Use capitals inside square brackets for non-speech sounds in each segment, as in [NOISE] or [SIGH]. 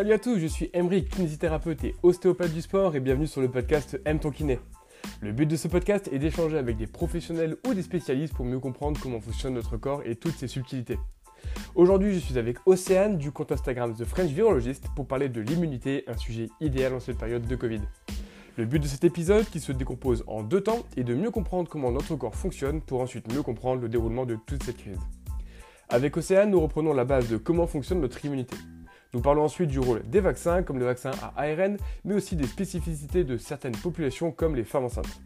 Salut à tous, je suis Emery, kinésithérapeute et ostéopathe du sport et bienvenue sur le podcast Aime ton kiné. Le but de ce podcast est d'échanger avec des professionnels ou des spécialistes pour mieux comprendre comment fonctionne notre corps et toutes ses subtilités. Aujourd'hui, je suis avec Océane du compte Instagram The French Virologist pour parler de l'immunité, un sujet idéal en cette période de Covid. Le but de cet épisode, qui se décompose en deux temps, est de mieux comprendre comment notre corps fonctionne pour ensuite mieux comprendre le déroulement de toute cette crise. Avec Océane, nous reprenons la base de comment fonctionne notre immunité. Nous parlons ensuite du rôle des vaccins, comme le vaccin à ARN, mais aussi des spécificités de certaines populations, comme les femmes enceintes.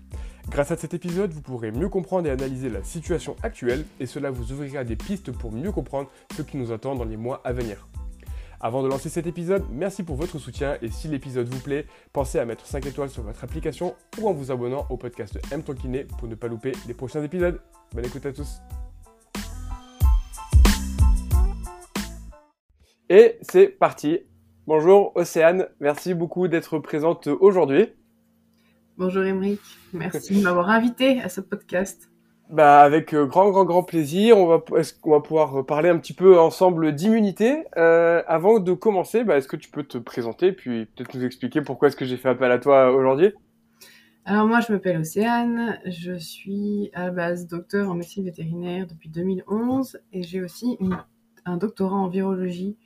Grâce à cet épisode, vous pourrez mieux comprendre et analyser la situation actuelle, et cela vous ouvrira des pistes pour mieux comprendre ce qui nous attend dans les mois à venir. Avant de lancer cet épisode, merci pour votre soutien et si l'épisode vous plaît, pensez à mettre 5 étoiles sur votre application ou en vous abonnant au podcast M Ton Kiné pour ne pas louper les prochains épisodes. Bonne écoute à tous. Et c'est parti. Bonjour Océane, merci beaucoup d'être présente aujourd'hui. Bonjour Émeric, merci de m'avoir invité à ce podcast. Bah avec euh, grand grand grand plaisir, on va pouvoir parler un petit peu ensemble d'immunité? Euh, avant de commencer, bah, est-ce que tu peux te présenter puis peut-être nous expliquer pourquoi est-ce que j'ai fait appel à toi aujourd'hui? Alors moi je m'appelle Océane, je suis à la base docteur en médecine vétérinaire depuis 2011 et j'ai aussi un doctorat en virologie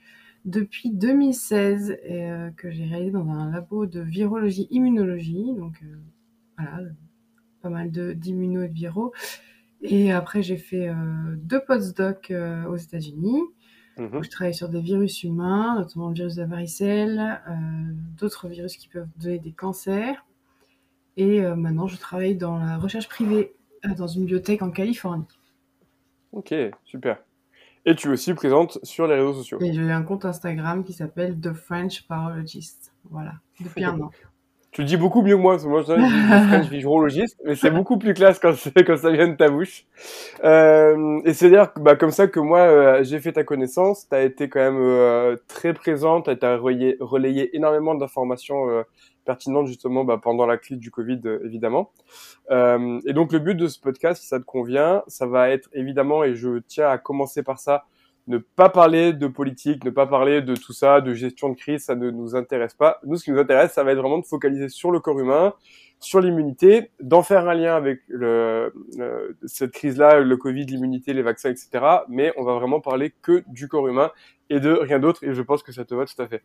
depuis 2016 et, euh, que j'ai réalisé dans un labo de virologie immunologie donc voilà pas mal d'immuno et de viraux et après, j'ai fait euh, deux postdocs euh, aux États-Unis. Mmh. Je travaille sur des virus humains, notamment le virus de la varicelle, euh, d'autres virus qui peuvent donner des cancers. Et maintenant, je travaille dans la recherche privée dans une bibliothèque en Californie. Ok, super. Et tu es aussi présente sur les réseaux sociaux. Et j'ai un compte Instagram qui s'appelle The French Parologist. Voilà, depuis un an. Tu le dis beaucoup mieux que moi, parce que moi je dis French [LAUGHS] virologiste, mais c'est beaucoup plus classe quand, quand ça vient de ta bouche. Euh, et c'est d'ailleurs bah, comme ça que moi euh, j'ai fait ta connaissance. Tu as été quand même euh, très présente, tu as relayé, relayé énormément d'informations euh, pertinentes justement bah, pendant la crise du Covid évidemment. et donc le but de ce podcast, si ça te convient, ça va être évidemment, et je tiens à commencer par ça, ne pas parler de politique, ne pas parler de tout ça, de gestion de crise, ça ne nous intéresse pas. Nous, ce qui nous intéresse, ça va être vraiment de focaliser sur le corps humain, sur l'immunité, d'en faire un lien avec cette crise-là, le Covid, l'immunité, les vaccins, etc. Mais on va vraiment parler que du corps humain et de rien d'autre. Et je pense que ça te va tout à fait.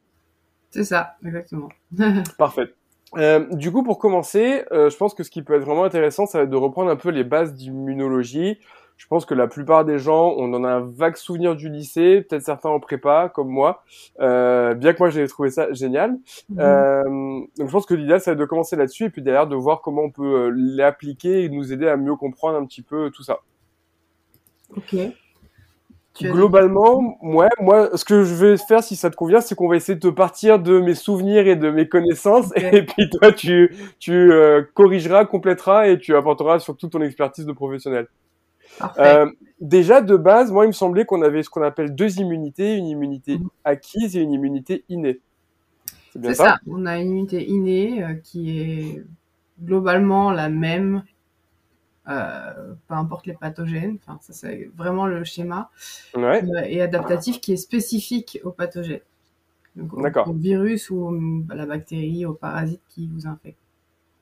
C'est ça, exactement. [LAUGHS] Parfait. Euh, du coup, pour commencer, euh, je pense que ce qui peut être vraiment intéressant, ça va être de reprendre un peu les bases d'immunologie, je pense que la plupart des gens, on en a un vague souvenir du lycée, peut-être certains en prépa, comme moi, euh, bien que moi j'ai trouvé ça génial. Mhm. Donc je pense que l'idée, c'est de commencer là-dessus et puis derrière de voir comment on peut l'appliquer et nous aider à mieux comprendre un petit peu tout ça. Ok. Globalement, ouais, moi, ce que je vais faire, si ça te convient, c'est qu'on va essayer de partir de mes souvenirs et de mes connaissances, et puis toi, tu, tu euh, corrigeras, compléteras et tu apporteras surtout ton expertise de professionnel. Euh, déjà, de base, moi, il me semblait qu'on avait ce qu'on appelle deux immunités, une immunité mhm. acquise et une immunité innée. C'est bien ça, On a une immunité innée euh, qui est globalement la même, euh, peu importe les pathogènes. Enfin, ça, c'est vraiment le schéma. Ouais. et adaptatif qui est spécifique aux pathogènes. D'accord. Au virus ou à la bactérie, au parasite qui vous infecte.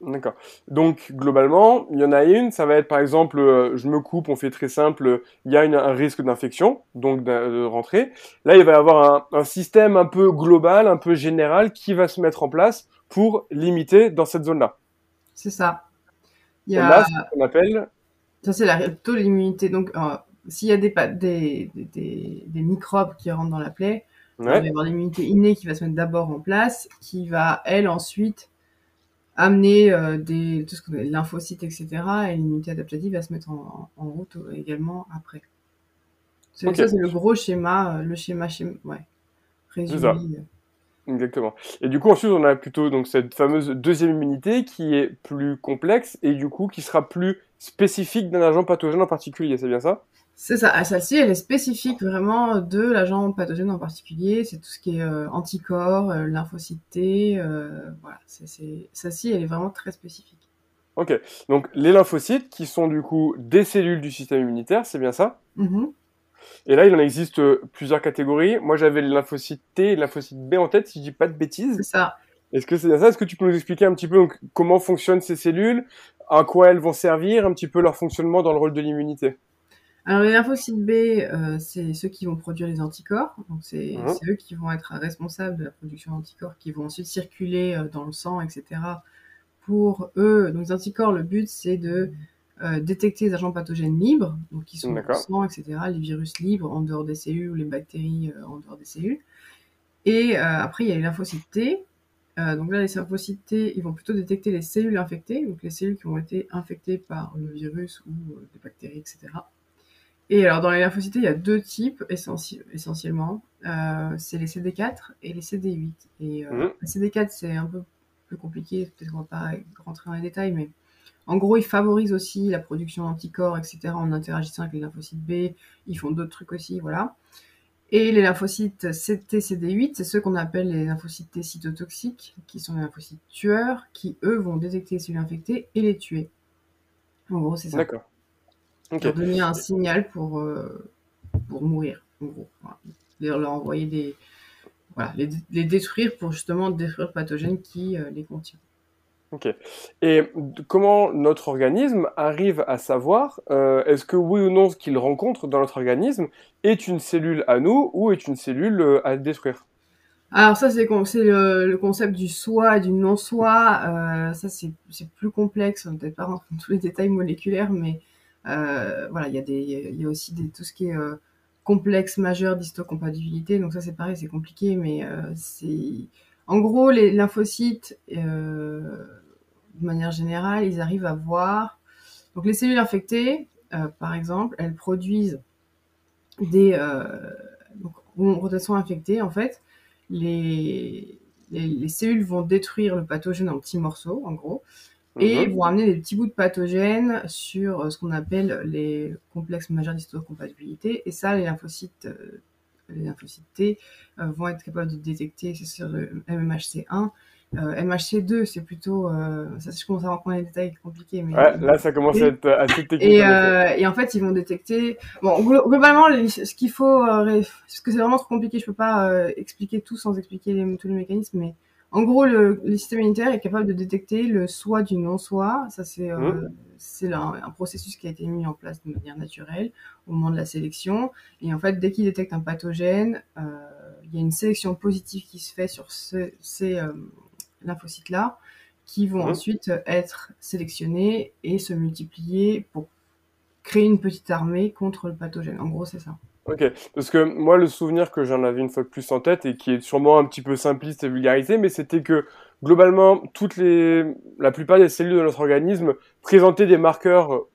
D'accord. Donc globalement, il y en a une, ça va être par exemple, euh, je me coupe, on fait très simple, il y a un risque d'infection, donc de, rentrer. Là, il va y avoir un, système un peu global, un peu général, qui va se mettre en place pour limiter dans cette zone-là. C'est ça. Il y a... Là, ce qu'on appelle... Ça, c'est la, plutôt l'immunité. Donc, euh, s'il y a des, des, des, des, microbes qui rentrent dans la plaie, il va y avoir l'immunité innée qui va se mettre d'abord en place, qui va, elle, ensuite amener euh, des, tout ce qu'on lymphocytes, etc. Et l'immunité adaptative va se mettre en, en route également après. C'est ça, c'est le gros schéma, euh, le schéma, schéma ouais, résumé. Exactement. Et du coup, ensuite, on a plutôt donc cette fameuse deuxième immunité qui est plus complexe et du coup qui sera plus spécifique d'un agent pathogène en particulier. C'est bien ça? C'est ça. Ah, celle-ci, elle est spécifique vraiment de l'agent pathogène en particulier. C'est tout ce qui est euh, anticorps, euh, lymphocytes euh, voilà. Celle-ci, elle est vraiment très spécifique. Ok. Donc les lymphocytes, qui sont du coup des cellules du système immunitaire, c'est bien ça? Mm-hmm. Et là, il en existe plusieurs catégories. Moi, j'avais le lymphocyte T et le lymphocyte B en tête, si je dis pas de bêtises. C'est ça. Est-ce que c'est ça? Est-ce que tu peux nous expliquer un petit peu comment fonctionnent ces cellules, à quoi elles vont servir, un petit peu leur fonctionnement dans le rôle de l'immunité alors les lymphocytes B, euh, c'est ceux qui vont produire les anticorps. Donc c'est Mhm. eux qui vont être responsables de la production d'anticorps, qui vont ensuite circuler euh, dans le sang, etc. Pour eux, donc les anticorps, le but c'est de euh, détecter les agents pathogènes libres, donc qui sont dans le sang, etc. Les virus libres en dehors des cellules ou les bactéries euh, en dehors des cellules. Et euh, après il y a les lymphocytes T. Donc là, les lymphocytes T, ils vont plutôt détecter les cellules infectées, donc les cellules qui ont été infectées par le virus ou des bactéries, etc. Et alors, dans les lymphocytes, il y a deux types essentie- essentiellement. C'est les CD4 et les CD8. Et Mhm. les CD4, c'est un peu plus compliqué, peut-être qu'on va pas rentrer dans les détails, mais en gros, ils favorisent aussi la production d'anticorps, etc. en interagissant avec les lymphocytes B. Ils font d'autres trucs aussi, voilà. Et les lymphocytes CT, CD8, c'est ceux qu'on appelle les lymphocytes T cytotoxiques, qui sont les lymphocytes tueurs, qui eux vont détecter les cellules infectées et les tuer. En gros, c'est ça D'accord. Ok. leur donner un signal pour, euh, pour mourir, en gros. Voilà. Leur, leur envoyer des. Voilà, les, les détruire pour justement détruire le pathogène qui euh, les contient. Ok. Et comment notre organisme arrive à savoir euh, est-ce que oui ou non ce qu'il rencontre dans notre organisme est une cellule à nous ou est une cellule euh, à détruire? Alors, ça, c'est le, concept du soi et du non-soi. Euh, ça, c'est plus complexe. On peut-être pas rentrer dans tous les détails moléculaires, mais voilà, il y, a des- il y a aussi des, tout ce qui est complexe majeur d'histocompatibilité. Donc, ça, c'est pareil, c'est compliqué, mais c'est. En gros, les lymphocytes, de manière générale, ils arrivent à voir. Donc, les cellules infectées, euh, par exemple, elles produisent des. Euh, donc, où elles sont infectées, en fait, les, les, les cellules vont détruire le pathogène en petits morceaux, en gros, et Mhm. vont amener des petits bouts de pathogène sur euh, ce qu'on appelle les complexes majeurs d'histocompatibilité. Et ça, les lymphocytes, les lymphocytes T vont être capables de détecter, c'est sur le MMHC1. Euh, MHC2, c'est plutôt... Euh, ça, je commence à rentrer dans les détails compliqués, mais... Ouais, là ça commence à être assez technique. Et, euh, et en fait, ils vont détecter. Bon, glo- globalement, les- ce qu'il faut, euh, parce que c'est vraiment trop compliqué, je peux pas euh, expliquer tout sans expliquer les- tous les mécanismes, mais en gros, le, le système immunitaire est capable de détecter le soi du non-soi. Ça, c'est euh, Mhm. c'est un, un processus qui a été mis en place de manière naturelle au moment de la sélection. Et en fait, dès qu'il détecte un pathogène, euh, il y a une sélection positive qui se fait sur ce- ces euh, lymphocytes-là, qui vont Mhm. ensuite être sélectionnés et se multiplier pour créer une petite armée contre le pathogène. En gros, c'est ça. Ok, parce que moi le souvenir que j'en avais une fois de plus en tête et qui est sûrement un petit peu simpliste et vulgarisé, mais c'était que globalement toutes les, la plupart des cellules de notre organisme présentaient des marqueurs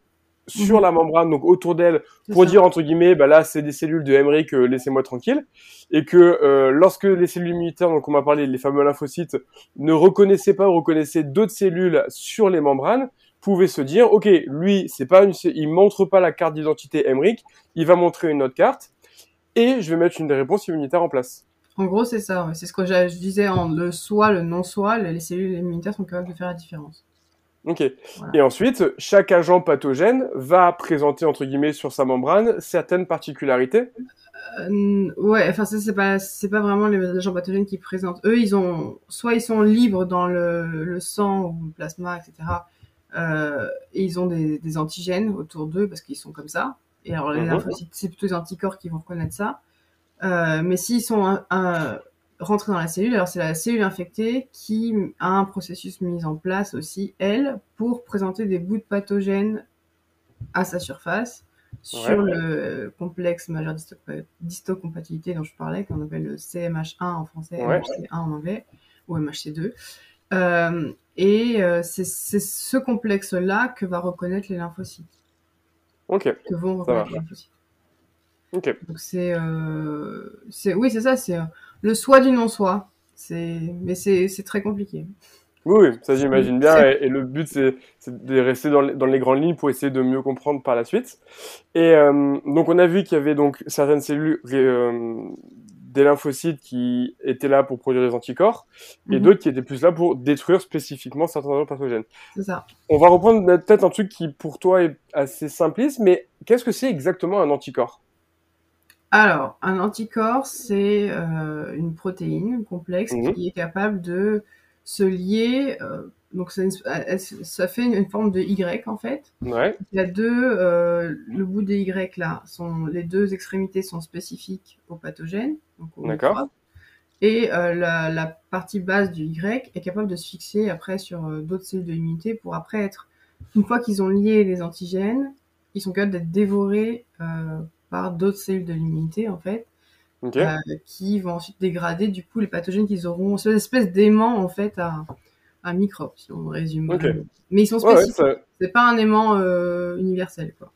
sur Mhm. la membrane, donc autour d'elle, pour ça. dire entre guillemets, bah là c'est des cellules de Emmerich, euh, laissez-moi tranquille, et que euh, lorsque les cellules immunitaires, donc on m'a parlé, les fameux lymphocytes, ne reconnaissaient pas ou reconnaissaient d'autres cellules sur les membranes, pouvaient se dire, ok, lui c'est pas une, il montre pas la carte d'identité Emmerich, il va montrer une autre carte, et je vais mettre une réponse immunitaire en place. En gros, c'est ça. C'est ce que je disais en le soi, le non-soi. Les cellules immunitaires sont capables de faire la différence. Ok. Voilà. Et ensuite, chaque agent pathogène va présenter entre guillemets sur sa membrane certaines particularités. Euh, ouais, enfin ça c'est pas c'est pas vraiment les agents pathogènes qui présentent. Eux, ils ont soit ils sont libres dans le, le sang ou le plasma, etc. Euh, et ils ont des, des antigènes autour d'eux parce qu'ils sont comme ça. Et alors les Mhm. lymphocytes, c'est plutôt les anticorps qui vont reconnaître ça. Euh, mais s'ils sont un- un- rentrés dans la cellule, alors c'est la cellule infectée qui a un processus mis en place aussi, elle, pour présenter des bouts de pathogènes à sa surface sur Ouais. le complexe majeur d'histo- d'histocompatibilité dont je parlais, qu'on appelle le CMH1 en français, Ouais. MHC1 en anglais, ou MHC2. Euh, et euh, c'est ce complexe-là que va reconnaître les lymphocytes, Ok. que vont reconnaître les lymphocytes. Ok. Donc c'est, euh, c'est, oui, c'est ça, c'est le soi du non-soi. C'est, mais c'est, très compliqué. Oui, ça j'imagine bien. Et, et le but c'est de rester dans les, dans les grandes lignes pour essayer de mieux comprendre par la suite. Et euh, donc on a vu qu'il y avait donc certaines cellules, euh, des lymphocytes qui étaient là pour produire des anticorps et Mhm. d'autres qui étaient plus là pour détruire spécifiquement certains agents pathogènes. C'est ça. On va reprendre peut-être un truc qui pour toi est assez simpliste, mais qu'est-ce que c'est exactement un anticorps? Alors, un anticorps, c'est euh, une protéine complexe Mhm. qui est capable de se lier. euh, donc, elle- ça fait une forme de Y en fait. Ouais, Il y a deux, euh, le bout des Y là, sont, les deux extrémités sont spécifiques au pathogène, D'accord. Et euh, la, la partie basse du Y est capable de se fixer après sur euh, d'autres cellules de l'immunité pour après être, une fois qu'ils ont lié les antigènes, ils sont capables d'être dévorés euh, par d'autres cellules de l'immunité en fait, euh, qui vont ensuite dégrader du coup les pathogènes qu'ils auront. C'est une espèce d'aimant en fait à un microbe, si on résume. Mais ils sont Ouais, ouais, spécifiques. ça- C'est pas un aimant euh, universel quoi.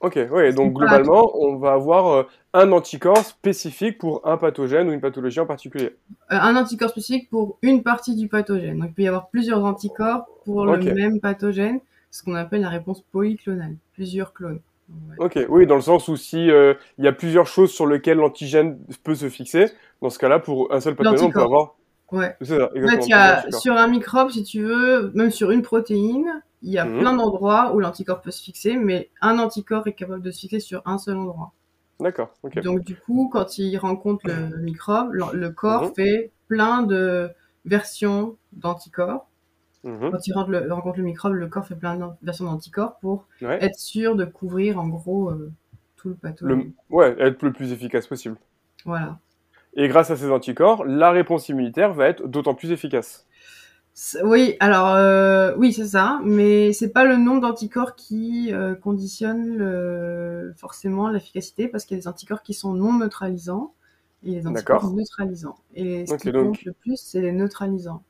Ok, ouais, donc globalement, on va avoir euh, un anticorps spécifique pour un pathogène ou une pathologie en particulier. Euh, un anticorps spécifique pour une partie du pathogène. Donc il peut y avoir plusieurs anticorps pour le même pathogène, ce qu'on appelle la réponse polyclonale, plusieurs clones. Ouais. Ok, oui, dans le sens où si euh, il y a plusieurs choses sur lesquelles l'antigène peut se fixer, dans ce cas-là, pour un seul pathogène, on peut avoir. Ouais. C'est ça, En fait, exactement. il y a, plusieurs sur un microbe, si tu veux, même sur une protéine, il y a Mhm. plein d'endroits où l'anticorps peut se fixer, mais un anticorps est capable de se fixer sur un seul endroit. D'accord, ok. Donc du coup, quand il rencontre le microbe, le, le corps Mhm. fait plein de versions d'anticorps. Mhm. Quand il rencontre le, rencontre le microbe, le corps fait plein de versions d'anticorps pour Ouais. être sûr de couvrir en gros euh, tout le pathogène. Le... ouais, être le plus efficace possible. Voilà. Et grâce à ces anticorps, la réponse immunitaire va être d'autant plus efficace. Oui, alors euh, oui, c'est ça, mais c'est pas le nombre d'anticorps qui euh, conditionne le- forcément l'efficacité, parce qu'il y a des anticorps qui sont non neutralisants et les anticorps neutralisants. Et ce qui donc- compte le plus, c'est les neutralisants.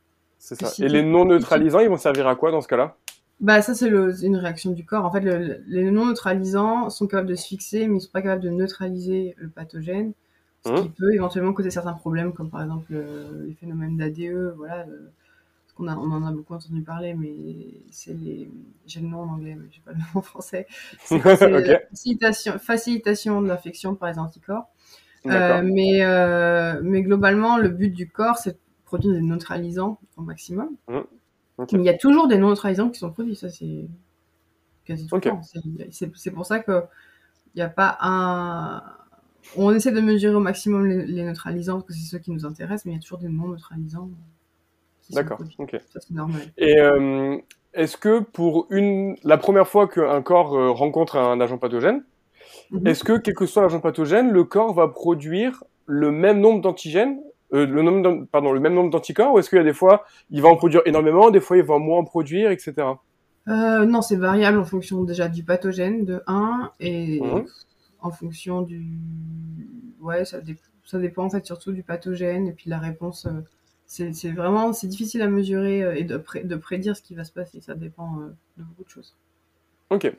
C'est ça. Et les non neutralisants, ils vont servir à quoi dans ce cas-là? Bah ça c'est une réaction du corps. En fait, le- les non neutralisants sont capables de se fixer, mais ils sont pas capables de neutraliser le pathogène, ce Mhm. qui peut éventuellement causer certains problèmes, comme par exemple euh, les phénomènes d'ADE, voilà. euh, parce qu'on a, on en a beaucoup entendu parler, mais c'est les, j'ai le nom en anglais, mais j'ai pas le nom en français. [LAUGHS] C'est la facilitation, facilitation de l'infection par les anticorps. Euh, mais, euh, mais globalement, le but du corps, c'est produire des neutralisants au maximum. Ok. Mais il y a toujours des neutralisants qui sont produits, ça c'est quasi tout le temps. C'est- pour ça que il n'y a pas un. On essaie de mesurer au maximum les, les neutralisants parce que c'est ceux qui nous intéressent, mais il y a toujours des non neutralisants D'accord. Ok. Ça c'est normal. Et euh, est-ce que pour une la première fois qu'un corps euh, rencontre un agent pathogène, Mhm. est-ce que quel que soit l'agent pathogène, le corps va produire le même nombre d'antigènes, euh, le nombre d'an- pardon, le même nombre d'anticorps, ou est-ce qu'il y a des fois il va en produire énormément, des fois il va moins en produire, etc. Euh, non, c'est variable en fonction déjà du pathogène de 1 et Mhm. en fonction du. Ouais, ça, dé- ça dépend en fait surtout du pathogène et puis la réponse. euh, C'est vraiment c'est difficile à mesurer et de, pré- de prédire ce qui va se passer. Ça dépend de beaucoup de choses. Ok.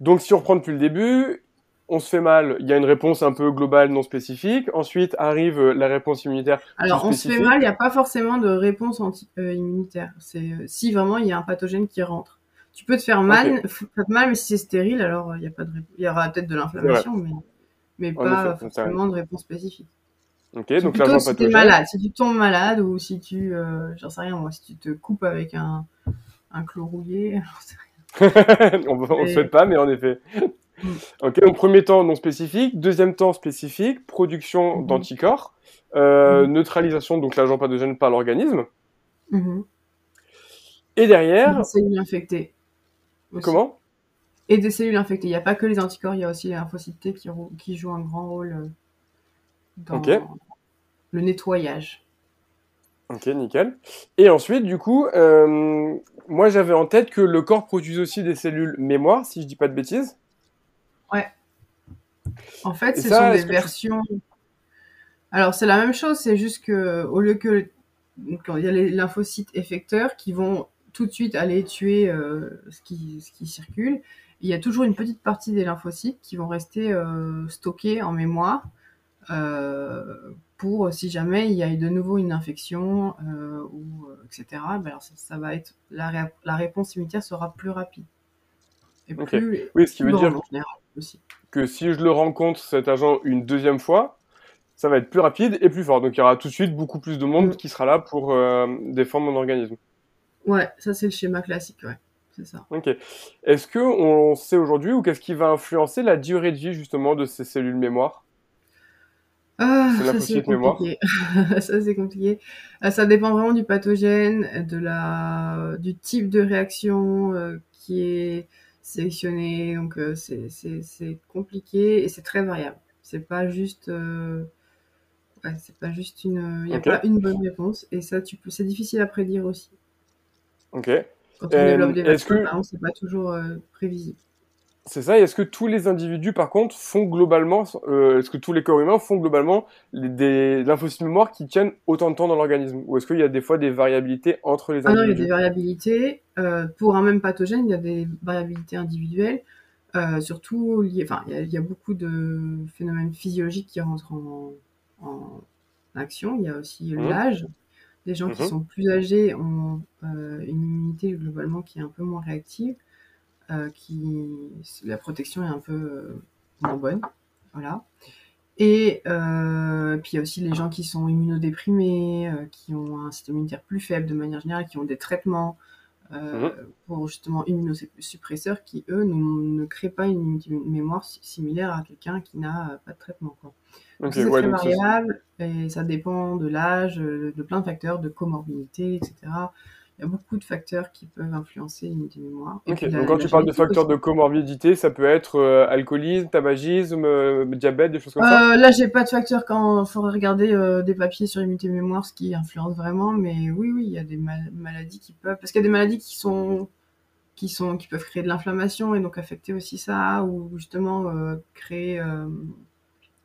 Donc si on reprend depuis le début, on se fait mal, il y a une réponse un peu globale non spécifique. Ensuite arrive euh, la réponse immunitaire. Alors, on se fait mal, il n'y a pas forcément de réponse anti euh, immunitaire. C'est euh, si vraiment il y a un pathogène qui rentre. Tu peux te faire mal, mal, mais si c'est stérile, alors il y a pas de il y aura peut-être de l'inflammation, mais mais pas effet, forcément de réponse spécifique. Ok, donc plutôt si pathogène. malade, si tu tombes malade ou si tu, euh, j'en sais rien moi, si tu te coupes avec un un clou rouillé. [LAUGHS] j'en sais [LAUGHS] on ne Mais- souhaite pas, mais en effet. Mm. ok, donc premier temps non spécifique, deuxième temps spécifique, production Mhm. d'anticorps, euh, Mhm. neutralisation donc l'agent pathogène par l'organisme. Mhm. et derrière, Des cellules infectées. aussi. comment? Et des cellules infectées. Il n'y a pas que les anticorps, il y a aussi les lymphocytes T qui, qui jouent un grand rôle euh, dans le nettoyage. Ok, nickel. Et ensuite, du coup, euh, moi j'avais en tête que le corps produisait aussi des cellules mémoire, si je dis pas de bêtises. En fait, Et ce ça, sont des tu- versions. Alors, c'est la même chose, c'est juste que au lieu que quand il y a les lymphocytes effecteurs qui vont tout de suite aller tuer euh, ce, qui, ce qui circule, il y a toujours une petite partie des lymphocytes qui vont rester euh, stockés en mémoire euh, pour si jamais il y a de nouveau une infection euh, ou euh, etc. Ben alors ça, ça va être la, ré- la réponse immunitaire sera plus rapide et plus Oui, ce qui veut dire en général aussi. que si je le rencontre, cet agent, une deuxième fois, ça va être plus rapide et plus fort. Donc il y aura tout de suite beaucoup plus de monde Mm. qui sera là pour euh, défendre mon organisme. Ouais, ça c'est le schéma classique, ouais. C'est ça. Ok. Est-ce que on sait aujourd'hui ou qu'est-ce qui va influencer la durée de vie justement de ces cellules mémoire Ah, [LAUGHS] ça c'est compliqué. ça c'est compliqué. Ça dépend vraiment du pathogène, de la, du type de réaction euh, qui est sélectionné. Donc euh, c'est, compliqué et c'est très variable. C'est pas juste, ouais, c'est pas juste une, il n'y a pas une bonne réponse et ça tu peux, c'est difficile à prédire aussi. Ok. Quand on développe des vaccins, c'est pas toujours prévisible. C'est ça. Est-ce que tous les individus, par contre, font globalement, euh, est-ce que tous les corps humains font globalement des lymphocytes mémoire qui tiennent autant de temps dans l'organisme? Ou est-ce qu'il y a des fois des variabilités entre les individus ah non, il y a des variabilités. Euh, pour un même pathogène, il y a des variabilités individuelles. Euh, surtout liées, enfin, il y, a, beaucoup de phénomènes physiologiques qui rentrent en, action. Il y a aussi mmh. l'âge. Des gens qui mmh. sont plus âgés ont une immunité globalement qui est un peu moins réactive. Euh, qui la protection est un peu euh, moins bonne, voilà. Et euh, puis il y a aussi les gens qui sont immunodéprimés, qui ont un système immunitaire plus faible de manière générale, qui ont des traitements mhm. pour justement immunosuppresseurs qui, eux, ne, créent pas une mémoire similaire à quelqu'un qui n'a pas de traitement. Quoi. c'est très variable et ça dépend de l'âge, de plein de facteurs, de comorbidité, etc il y a beaucoup de facteurs qui peuvent influencer l'unité mémoire. donc quand tu parles de facteurs de comorbidité, ça peut être euh, alcoolisme, tabagisme, euh, diabète, des choses comme ça? Euh, Là, j'ai pas de facteurs quand il faudrait regarder des papiers sur l'unité mémoire, ce qui influence vraiment, mais oui, oui, il y a des maladies qui peuvent... Parce qu'il y a des maladies qui sont qui sont qui peuvent créer de l'inflammation et donc affecter aussi ça ou justement créer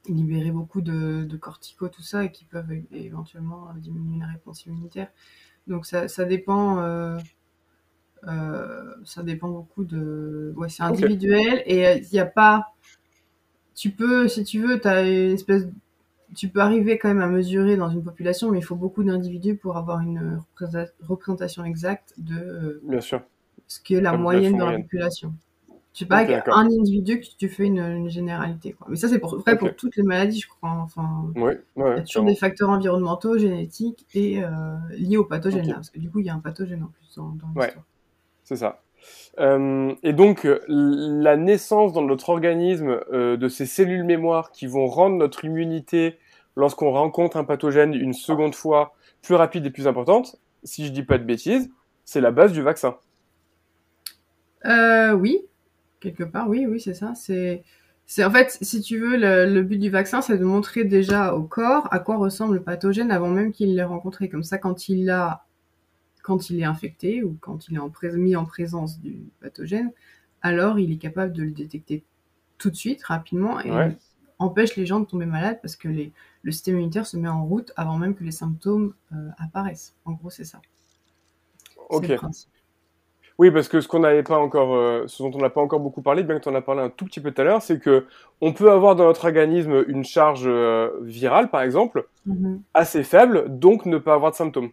libérer beaucoup de, de corticaux tout ça et qui peuvent éventuellement diminuer la réponse immunitaire donc ça, ça dépend. Euh, euh, ça dépend beaucoup de. Ouais, c'est individuel et il n'y a pas. Tu peux, si tu veux, tu as une espèce. Tu peux arriver quand même à mesurer dans une population, mais il faut beaucoup d'individus pour avoir une représentation exacte de euh, Bien sûr. ce que la moyenne dans la population. Tu sais pas, avec un individu que tu fais une, généralité. Quoi. Mais ça, c'est pour, vrai pour toutes les maladies, je crois. Enfin, ouais, il y a toujours des facteurs environnementaux, génétiques et euh, liés au pathogène. Parce que du coup, il y a un pathogène en plus dans, dans ouais, c'est ça. Euh, et donc, la naissance dans notre organisme euh, de ces cellules mémoire qui vont rendre notre immunité, lorsqu'on rencontre un pathogène une seconde fois, plus rapide et plus importante, si je dis pas de bêtises, c'est la base du vaccin. Euh, oui, quelque part, oui, oui, c'est ça. C'est, c'est en fait, si tu veux, le, but du vaccin, c'est de montrer déjà au corps à quoi ressemble le pathogène avant même qu'il l'ait rencontré. Comme ça, quand il a, quand il est infecté ou quand il est en mis en présence du pathogène, alors il est capable de le détecter tout de suite, rapidement, et empêche les gens de tomber malades parce que les, le système immunitaire se met en route avant même que les symptômes euh, apparaissent. En gros, c'est ça. Ok. Le oui, parce que ce qu'on n'avait pas encore, euh, ce dont on n'a pas encore beaucoup parlé, bien que tu en as parlé un tout petit peu tout à l'heure, c'est que on peut avoir dans notre organisme une charge euh, virale, par exemple, mm-hmm. assez faible, donc ne pas avoir de symptômes.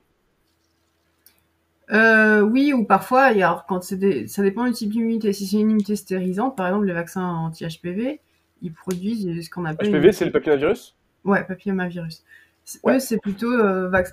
Euh, oui, ou parfois, alors, quand ça dépend du type d'immunité. Si c'est une immunité stérilisante, par exemple, les vaccins anti-HPV, ils produisent ce qu'on appelle. HPV, c'est le papillomavirus? Ouais, papillomavirus. Eux, c'est plutôt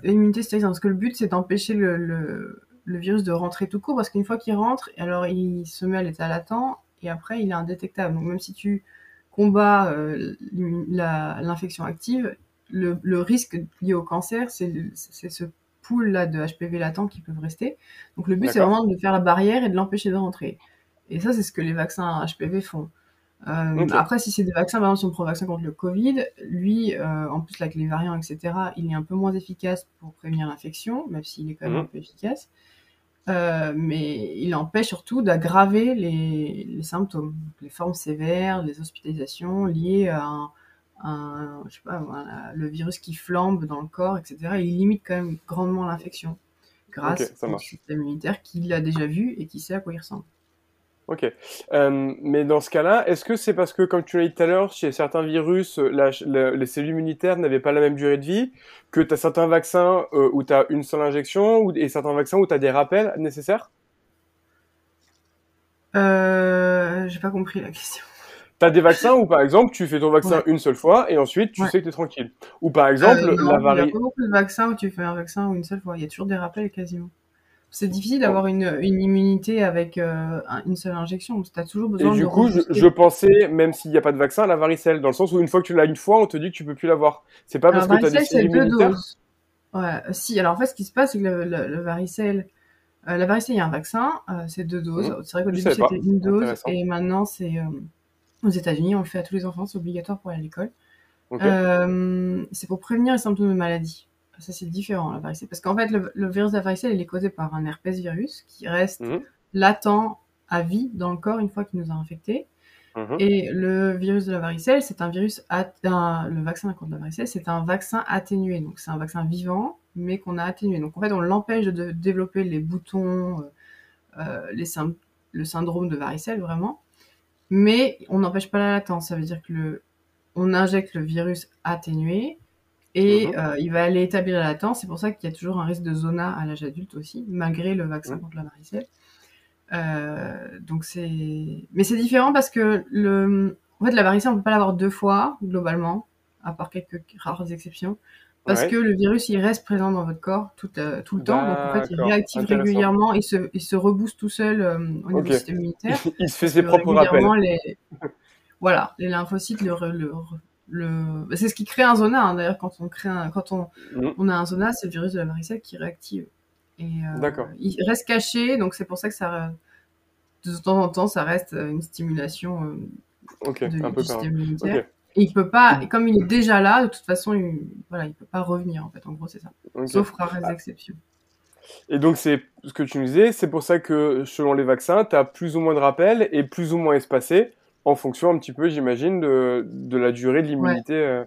immunité stérilisante, parce que le but, c'est d'empêcher le le virus de rentrer tout court parce qu'une fois qu'il rentre, alors il se met à l'état latent et après il est indétectable. Donc même si tu combats euh, l'infection active, le, risque lié au cancer, c'est ce pool là de HPV latent qui peuvent rester. Donc le but c'est vraiment de faire la barrière et de l'empêcher de rentrer. Et ça c'est ce que les vaccins HPV font. Euh, après, si c'est des vaccins, par exemple, si on prend un vaccin contre le Covid, lui, euh, en plus, avec les variants, etc., il est un peu moins efficace pour prévenir l'infection, même s'il est quand même mhm. un peu efficace. Euh, mais il empêche surtout d'aggraver les, symptômes, les formes sévères, les hospitalisations liées à un, je sais pas, le virus qui flambe dans le corps, etc. il limite quand même grandement l'infection grâce au système immunitaire qu'il a déjà vu et qui sait à quoi il ressemble. Ok. Euh, mais dans ce cas-là, est-ce que c'est parce que, comme tu l'as dit tout à l'heure, chez certains virus, les cellules immunitaires n'avaient pas la même durée de vie, que tu as certains vaccins euh, où tu as une seule injection ou, et certains vaccins où tu as des rappels nécessaires? Euh, J'ai pas compris la question. Tu as des vaccins où, par exemple, tu fais ton vaccin une seule fois et ensuite tu sais que tu es tranquille. Ou par exemple, euh, la variante. Il y a pas beaucoup de vaccins où tu fais un vaccin une seule fois. Il y a toujours des rappels quasiment. C'est difficile d'avoir une, une, immunité avec euh, une seule injection. Tu as toujours besoin Et de. du coup, je, je, pensais, même s'il n'y a pas de vaccin, la varicelle, dans le sens où une fois que tu l'as une fois, on te dit que tu peux plus l'avoir. C'est pas parce Alors, que tu as des varicelle, c'est deux immunitaires doses. Ouais, euh, si. Alors en fait, ce qui se passe, c'est que le, le, le varicelle, euh, la varicelle, il y a un vaccin, euh, c'est deux doses. Mhm. C'est vrai qu'au début c'était une dose et maintenant c'est aux États-Unis, on le fait à tous les enfants, c'est obligatoire pour aller à l'école. Ok. Euh, c'est pour prévenir les symptômes de maladie. Ça, c'est différent, la varicelle. Parce qu'en fait, le, le virus de la varicelle, il est causé par un herpès virus qui reste Mhm. latent à vie dans le corps une fois qu'il nous a infectés. Mhm. Et le virus de la varicelle, c'est un virus, un- le vaccin contre la varicelle, c'est un vaccin atténué. Donc, c'est un vaccin vivant, mais qu'on a atténué. Donc, en fait, on l'empêche de, de développer les boutons, euh, euh, les le syndrome de varicelle, vraiment. Mais on n'empêche pas la latence. Ça veut dire que le, on injecte le virus atténué et Mhm. euh, il va aller établir la latence. C'est pour ça qu'il y a toujours un risque de zona à l'âge adulte aussi, malgré le vaccin contre la varicelle. Euh, donc c'est, mais c'est différent parce que le, en fait, la varicelle on peut pas l'avoir deux fois globalement, à part quelques rares exceptions, parce Ouais. que le virus il reste présent dans votre corps tout, euh, tout le temps. Donc en fait, il réactive régulièrement, il se, il se rebooste tout seul au niveau du système immunitaire. [LAUGHS] Il se fait ses propres rappels. Les... [LAUGHS] Voilà, les lymphocytes, le, le, le... bah, c'est ce qui crée un zona. hein. D'ailleurs, quand on crée un... quand on, Mhm. on a un zona, c'est le virus de la varicelle qui réactive. Et euh, D'accord. il reste caché, donc c'est pour ça que ça, de temps en temps, ça reste une stimulation euh, de- un peu du système immunitaire. Et il peut pas, et comme il est déjà là, de toute façon, il, voilà, il peut pas revenir en fait. En gros, c'est ça. Sauf rares exceptions. Et donc, c'est ce que tu nous disais, c'est pour ça que selon les vaccins, tu as plus ou moins de rappels et plus ou moins espacés en fonction un petit peu, j'imagine, de, de la durée de l'immunité. euh.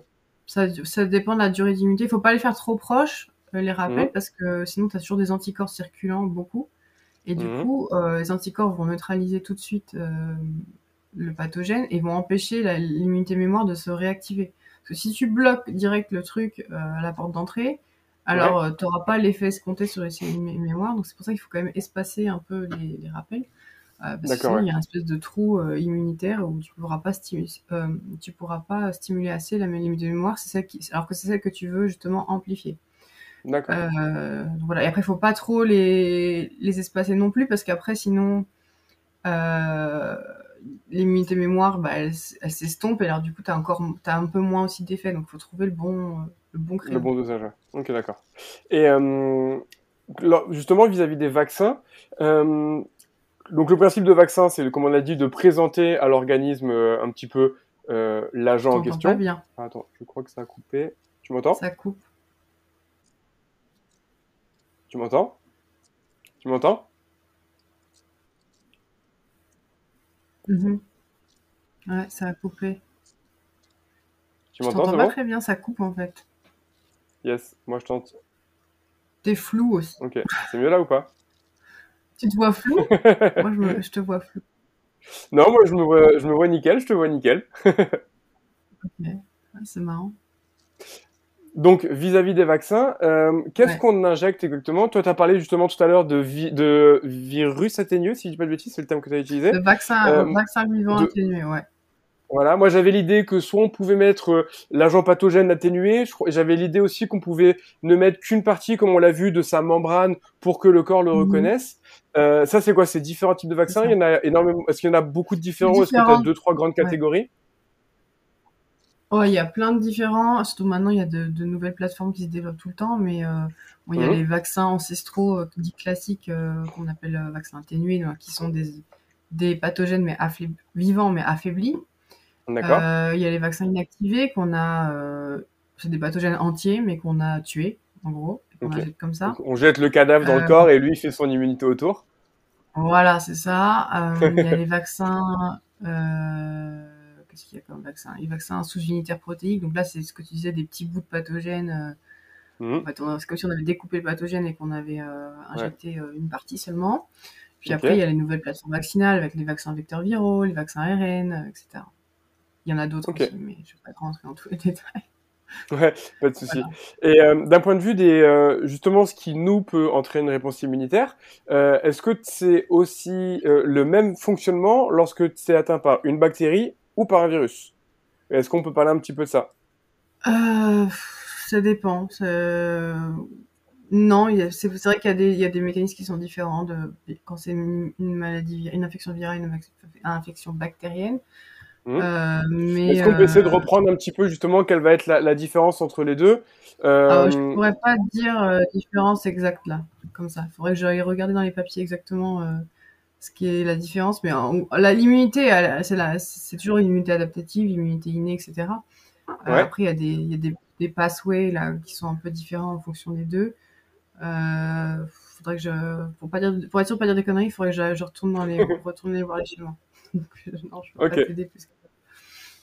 Ça, ça dépend de la durée d'immunité. Il faut pas les faire trop proches, euh, les rappels, Mhm. parce que sinon, tu as toujours des anticorps circulant beaucoup. Et du Mhm. coup, euh, les anticorps vont neutraliser tout de suite euh, le pathogène et vont empêcher la- l'immunité mémoire de se réactiver. Parce que si tu bloques direct le truc euh, à la porte d'entrée, alors tu n'auras pas l'effet escompté sur les cellules mé- mémoire. Donc c'est pour ça qu'il faut quand même espacer un peu les, les rappels. Euh, parce que D'accord, sinon, ouais. il y a un espèce de trou euh, immunitaire où tu pourras pas stimuler, euh, tu pourras pas stimuler assez la l'immunité mémoire, c'est qui, alors que c'est celle que tu veux justement amplifier. D'accord. Donc voilà. Et après, il faut pas trop les, les espacer non plus parce qu'après, sinon, euh, l'immunité mémoire, bah, elle, s'estompe et alors du coup, t'as encore, t'as un peu moins aussi d'effet. Donc, il faut trouver le bon, le bon Le bon dosage. Ok, d'accord. Et euh, justement, vis-à-vis des vaccins, euh, donc le principe de vaccin, c'est, comme on a dit, de présenter à l'organisme euh, un petit peu euh, l'agent en T'entends pas question. bien, Ah, Attends, je crois que ça a coupé. Tu m'entends? Ça coupe. Tu m'entends? Tu m'entends? Mhm. Ouais, ça a coupé. Tu m'entends, pas bon? très bien, ça coupe en fait. Yes, moi je tente. T'es flou aussi. Ok, c'est mieux là ou pas? Tu te vois flou? [LAUGHS] Moi, je, me- je te vois flou. Non, moi je me vois, je me vois nickel, je te vois nickel. Ouais, c'est marrant. Donc, vis-à-vis des vaccins, euh, qu'est-ce Ouais. qu'on injecte exactement? Toi, tu as parlé justement tout à l'heure de, vi- de virus atténué, si je dis pas de bêtises, c'est le terme que tu as utilisé. Le vaccin, Euh, vaccin vivant de- atténué, ouais. Voilà, moi j'avais l'idée que soit on pouvait mettre euh, l'agent pathogène atténué, j'avais l'idée aussi qu'on pouvait ne mettre qu'une partie, comme on l'a vu, de sa membrane pour que le corps le Mhm. reconnaisse. Euh, ça, c'est quoi? C'est différents types de vaccins? Il y en a énormément. Est-ce qu'il y en a beaucoup de différents? Est-ce que tu as deux, trois grandes Ouais. catégories? Oh, il y a plein de différents. Surtout maintenant, il y a de, de nouvelles plateformes qui se développent tout le temps, mais euh, bon, il y a Mhm. les vaccins ancestraux euh, dits classiques qu'on appelle vaccins atténués, qui sont des, des pathogènes mais affaib- vivants mais affaiblis. D'accord. Euh, il y a les vaccins inactivés qu'on a, euh, c'est des pathogènes entiers mais qu'on a tués en gros, et qu'on Ok. injecte comme ça. On jette le cadavre dans le Euh, corps et lui il fait son immunité autour. Voilà, c'est ça. Euh, [LAUGHS] il y a les vaccins. Euh, Qu'est-ce qu'il y a comme vaccin? Les vaccins sous unitaires protéiques. Donc là, c'est ce que tu disais, des petits bouts de pathogènes. Mhm. En fait, on- c'est comme si on avait découpé le pathogène et qu'on avait injecté une partie seulement. Puis après, il y a les nouvelles plateformes vaccinales avec les vaccins vecteurs viraux, les vaccins ARN, etc. Il y en a d'autres Ok. aussi, mais je ne vais pas rentrer dans tous les détails. Ouais, pas de souci. Voilà. Et euh, d'un point de vue des euh, justement ce qui nous peut entraîner une réponse immunitaire, euh, est-ce que c'est aussi le même fonctionnement lorsque c'est atteint par une bactérie ou par un virus? Est-ce qu'on peut parler un petit peu de ça? Ça dépend. Non, c'est vrai qu'il y, y, a des mécanismes qui sont différents de, quand c'est une, maladie, une infection virale, une infection bactérienne. Mmh. Euh, Est-ce qu'on peut essayer de euh, reprendre un petit peu justement quelle va être la, la différence entre les deux? Euh... Ah, Je pourrais pas dire euh, différence exacte là, comme ça. Il faudrait que j'aille regarder dans les papiers exactement euh, ce qui est la différence. Mais l'immunité, c'est toujours une immunité adaptative, l'immunité innée, etc. Après, il y a des, y a des, des pathways là qui sont un peu différents en fonction des deux. Euh, faudrait que je, pour pas dire, pour être sûr de pas dire des conneries, il faudrait que je, je retourne dans les, [LAUGHS] retourner voir les schémas. [LAUGHS] non, je peux pas t'aider plus que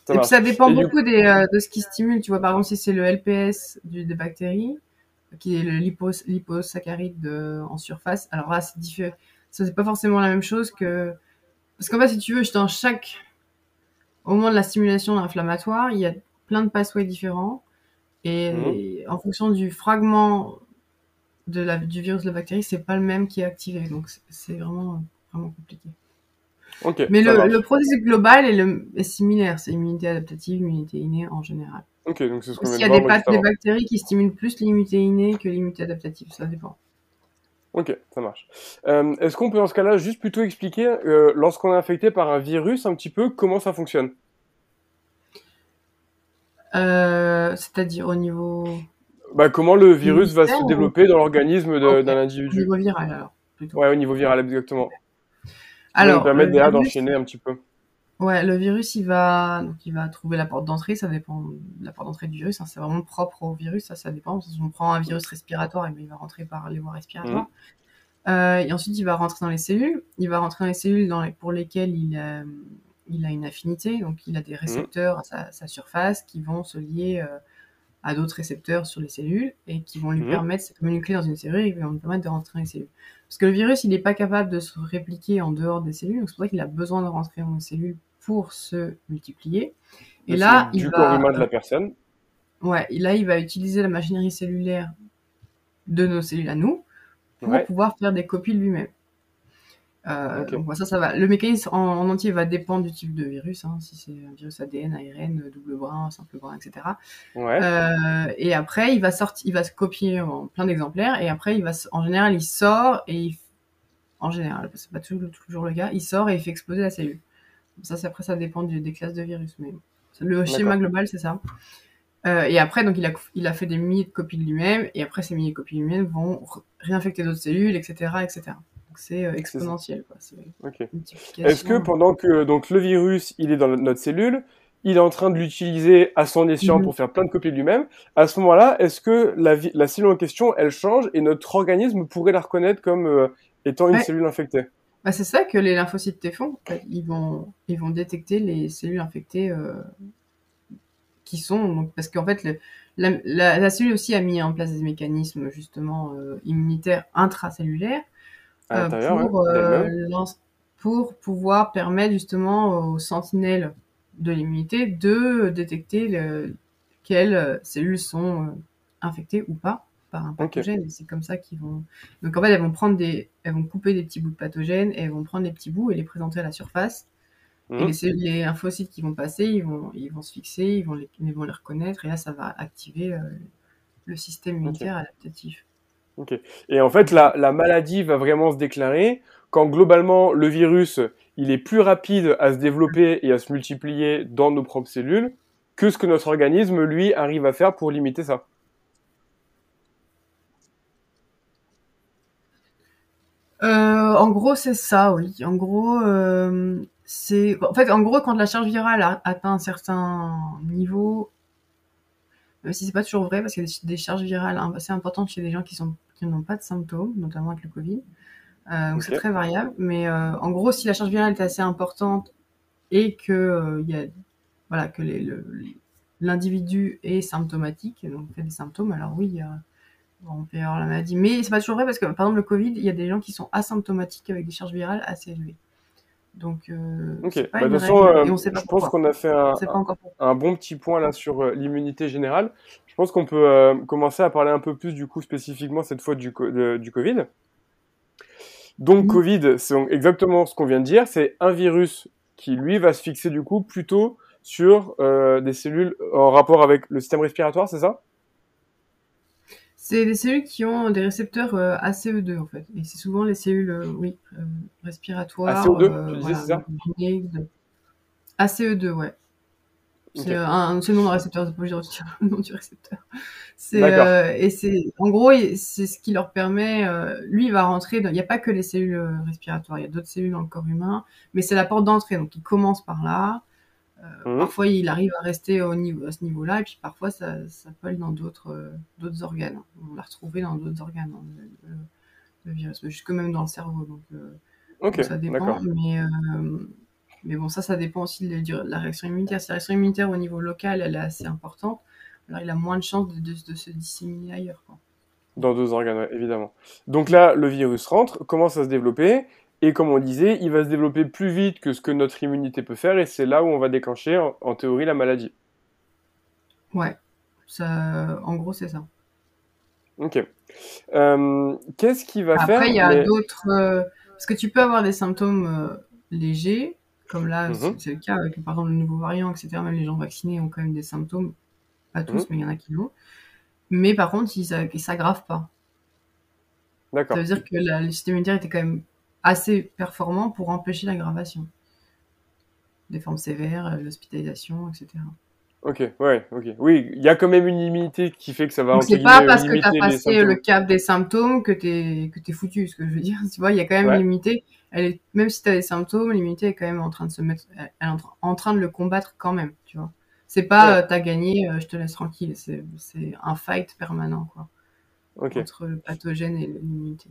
ça. Et puis ça dépend beaucoup des, euh, de ce qui stimule. Tu vois, par exemple, si c'est le LPS du, des bactéries, qui est le lipos, liposaccharide de, en surface, alors là, c'est différent. Ça, c'est pas forcément la même chose que, parce qu'en fait, si tu veux, dans chaque, au moment de la stimulation inflammatoire, il y a plein de pathways différents. Et mmh. en fonction du fragment de la, du virus de la bactérie, c'est pas le même qui est activé. Donc c'est vraiment, vraiment compliqué. Mais le, le, processus global est, le, est similaire. C'est immunité adaptative, immunité innée en général. Ok, donc c'est ce qu'on y a des, des, bactéries qui stimulent plus l'immunité innée que l'immunité adaptative, ça dépend. Ok, ça marche. Euh, Est-ce qu'on peut dans ce cas-là juste plutôt expliquer, euh, lorsqu'on est infecté par un virus, un petit peu comment ça fonctionne? Euh, C'est-à-dire au niveau bah, comment le virus va se développer dans l'organisme d'un individu? Au niveau viral, alors. Plutôt. Ouais, au niveau viral, exactement. Alors, ça va permettre déjà d'enchaîner un petit peu. Ouais, le virus, il va, donc, il va trouver la porte d'entrée. Ça dépend de la porte d'entrée du virus. Hein, c'est vraiment propre au virus. Ça, ça dépend. Si on prend un virus respiratoire, il va rentrer par les voies respiratoires. Mmh. Euh, et ensuite, il va rentrer dans les cellules. Il va rentrer dans les cellules dans les, pour lesquelles il, euh, il a une affinité. Donc, il a des mmh. récepteurs à sa, sa, surface qui vont se lier euh, à d'autres récepteurs sur les cellules et qui vont lui mhm. permettre, c'est comme une clé dans une cellule, et qui vont lui permettre de rentrer dans les cellules. Parce que le virus, il n'est pas capable de se répliquer en dehors des cellules, donc c'est pour ça qu'il a besoin de rentrer dans une cellule pour se multiplier. Et là, il du corps humain de la personne. Ouais, et là, il va utiliser la machinerie cellulaire de nos cellules à nous pour pouvoir faire des copies de lui-même. Euh, donc ça, ça va. Le mécanisme en, entier va dépendre du type de virus, hein, si c'est un virus ADN, ARN, double brin, simple brin, etc. Ouais. Euh, et après, il va sortir, il va se copier en plein d'exemplaires, et après, il va, en général, il sort et il, en général, c'est pas toujours, toujours, le cas, il sort et il fait exploser la cellule. Ça, après, ça dépend des classes de virus, mais le schéma global, c'est ça. Euh, et après, donc, il a, il a fait des milliers de copies de lui-même, et après, ces milliers de copies de lui-même vont réinfecter d'autres cellules, etc., etc c'est euh, exponentiel. Est-ce que pendant que donc le virus il est dans notre cellule, il est en train de l'utiliser à son escient mhm. pour faire plein de copies de lui-même, à ce moment-là, est-ce que la, la, cellule en question elle change et notre organisme pourrait la reconnaître comme euh, étant une cellule infectée? Bah, c'est ça que les lymphocytes T font. Ils vont, ils vont détecter les cellules infectées euh, qui sont donc, parce qu'en fait le, la, la, cellule aussi a mis en place des mécanismes justement immunitaires intracellulaires euh, pour, euh, pour pouvoir permettre justement aux sentinelles de l'immunité de détecter le, quelles cellules sont infectées ou pas par un pathogène. C'est comme ça qu'ils vont. Donc en fait, elles vont prendre des, elles vont couper des petits bouts de pathogènes, et elles vont prendre des petits bouts et les présenter à la surface. Et mmh. les, cellules, les lymphocytes qui vont passer, ils vont, ils vont se fixer, ils vont les, ils vont les reconnaître, et là, ça va activer euh, le système immunitaire adaptatif. Et en fait, la, la, maladie va vraiment se déclarer quand globalement le virus il est plus rapide à se développer et à se multiplier dans nos propres cellules que ce que notre organisme lui arrive à faire pour limiter ça. Euh, en gros, c'est ça, oui. En gros, euh, c'est en fait, en gros, quand la charge virale atteint un certain niveau, même si c'est pas toujours vrai, parce qu'il y a des charges virales assez importantes chez des gens qui sont qui n'ont pas de symptômes, notamment avec le Covid. Euh, donc c'est très variable, mais euh, en gros, si la charge virale est assez importante et que euh, il y a voilà que l'individu est symptomatique, donc fait des symptômes, alors oui, on peut avoir la maladie. Mais c'est pas toujours vrai parce que par exemple le Covid, il y a des gens qui sont asymptomatiques avec des charges virales assez élevées. Donc, euh, ok. Bah, de toute façon, euh, je pense qu'on a fait un, un, bon petit point là sur euh, l'immunité générale. Je pense qu'on peut euh, commencer à parler un peu plus du coup spécifiquement cette fois du, du Covid. Donc, Covid, c'est exactement ce qu'on vient de dire. C'est un virus qui lui va se fixer du coup plutôt sur des cellules en rapport avec le système respiratoire, c'est ça? C'est des cellules qui ont des récepteurs euh, ACE2 en fait. Et c'est souvent les cellules, euh, oui, euh, respiratoires. ACE2, euh, tu disais, voilà, c'est ça de- ACE2, ouais. Ok. C'est un, c'est le nom d'un récepteur, c'est pas obligé de [LAUGHS] le nom du récepteur. C'est, et c'est, en gros, c'est ce qui leur permet, lui, il va rentrer dans, il n'y a pas que les cellules respiratoires, il y a d'autres cellules dans le corps humain, mais c'est la porte d'entrée, donc il commence par là. Euh, Mhm. Parfois, il arrive à rester au niveau, à ce niveau-là, et puis parfois, ça, ça peut aller dans d'autres, euh, d'autres organes. On l'a retrouvé dans d'autres organes, hein, le, le- le virus, jusque même dans le cerveau, donc, euh, donc ça dépend, mais, mais bon, ça, ça dépend aussi de, de la réaction immunitaire. Si la réaction immunitaire au niveau local, elle est assez importante, alors il a moins de chances de, de- de se disséminer ailleurs. Quoi. Dans deux organes, ouais, évidemment. Donc là, le virus rentre, commence à se développer, et comme on disait, il va se développer plus vite que ce que notre immunité peut faire, et c'est là où on va déclencher, en, en théorie, la maladie. Ouais, ça, en gros, c'est ça. Ok. Euh, Qu'est-ce qui va faire Après, il y a mais- d'autres. euh, parce que tu peux avoir des symptômes euh, légers, comme là, Mhm. c'est c'est le cas avec par exemple le nouveau variant, etc. Même les gens vaccinés ont quand même des symptômes. Pas tous, Mhm. mais il y en a qui l'ont. Mais par contre, ils ne s'aggravent pas. D'accord. Ça veut dire que la- le système immunitaire était quand même assez performant pour empêcher l'aggravation. Des formes sévères, euh, l'hospitalisation, etc. Ok, ouais, ok. Oui, il y a quand même une immunité qui fait que ça va, Donc c'est pas parce que tu limiter as les passé symptômes. le cap des symptômes que t'es que t'es foutu, ce que je veux dire. [LAUGHS] Tu vois, il y a quand même Ouais. l'immunité. Elle est même si tu as des symptômes, l'immunité est quand même en train de se mettre, elle est en, tra- en train de le combattre quand même, tu vois. C'est pas Ouais. euh, t'as gagné, euh, je te laisse tranquille. C'est c'est un fight permanent quoi Ok, entre le pathogène et l'immunité.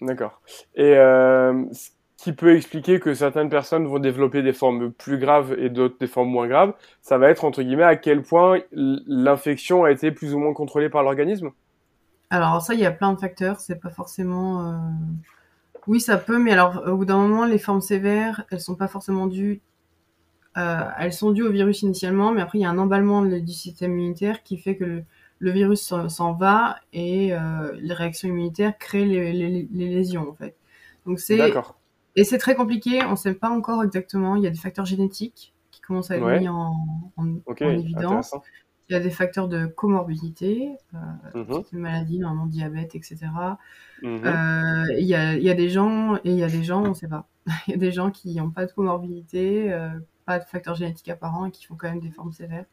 D'accord. Et euh, ce qui peut expliquer que certaines personnes vont développer des formes plus graves et d'autres des formes moins graves, ça va être, entre guillemets, à quel point l'infection a été plus ou moins contrôlée par l'organisme? Alors ça, il y a plein de facteurs. C'est pas forcément. euh, Oui, ça peut, mais alors au bout d'un moment, les formes sévères, elles sont pas forcément dues. euh, elles sont dues au virus initialement, mais après il y a un emballement du système immunitaire qui fait que le virus s'en va et euh, les réactions immunitaires créent les, les- les lésions en fait. Donc c'est et c'est très compliqué. On sait pas encore exactement. Il y a des facteurs génétiques qui commencent à être Ouais. mis en, en, Ok, en évidence. Il y a des facteurs de comorbidité, euh, les maladies, normalement diabète, etc. mhm. Euh, Il y, a, il y a des gens, et il y a des gens, on sait pas. [LAUGHS] Il y a des gens qui n'ont pas de comorbidité, euh, pas de facteurs génétiques apparents et qui font quand même des formes sévères.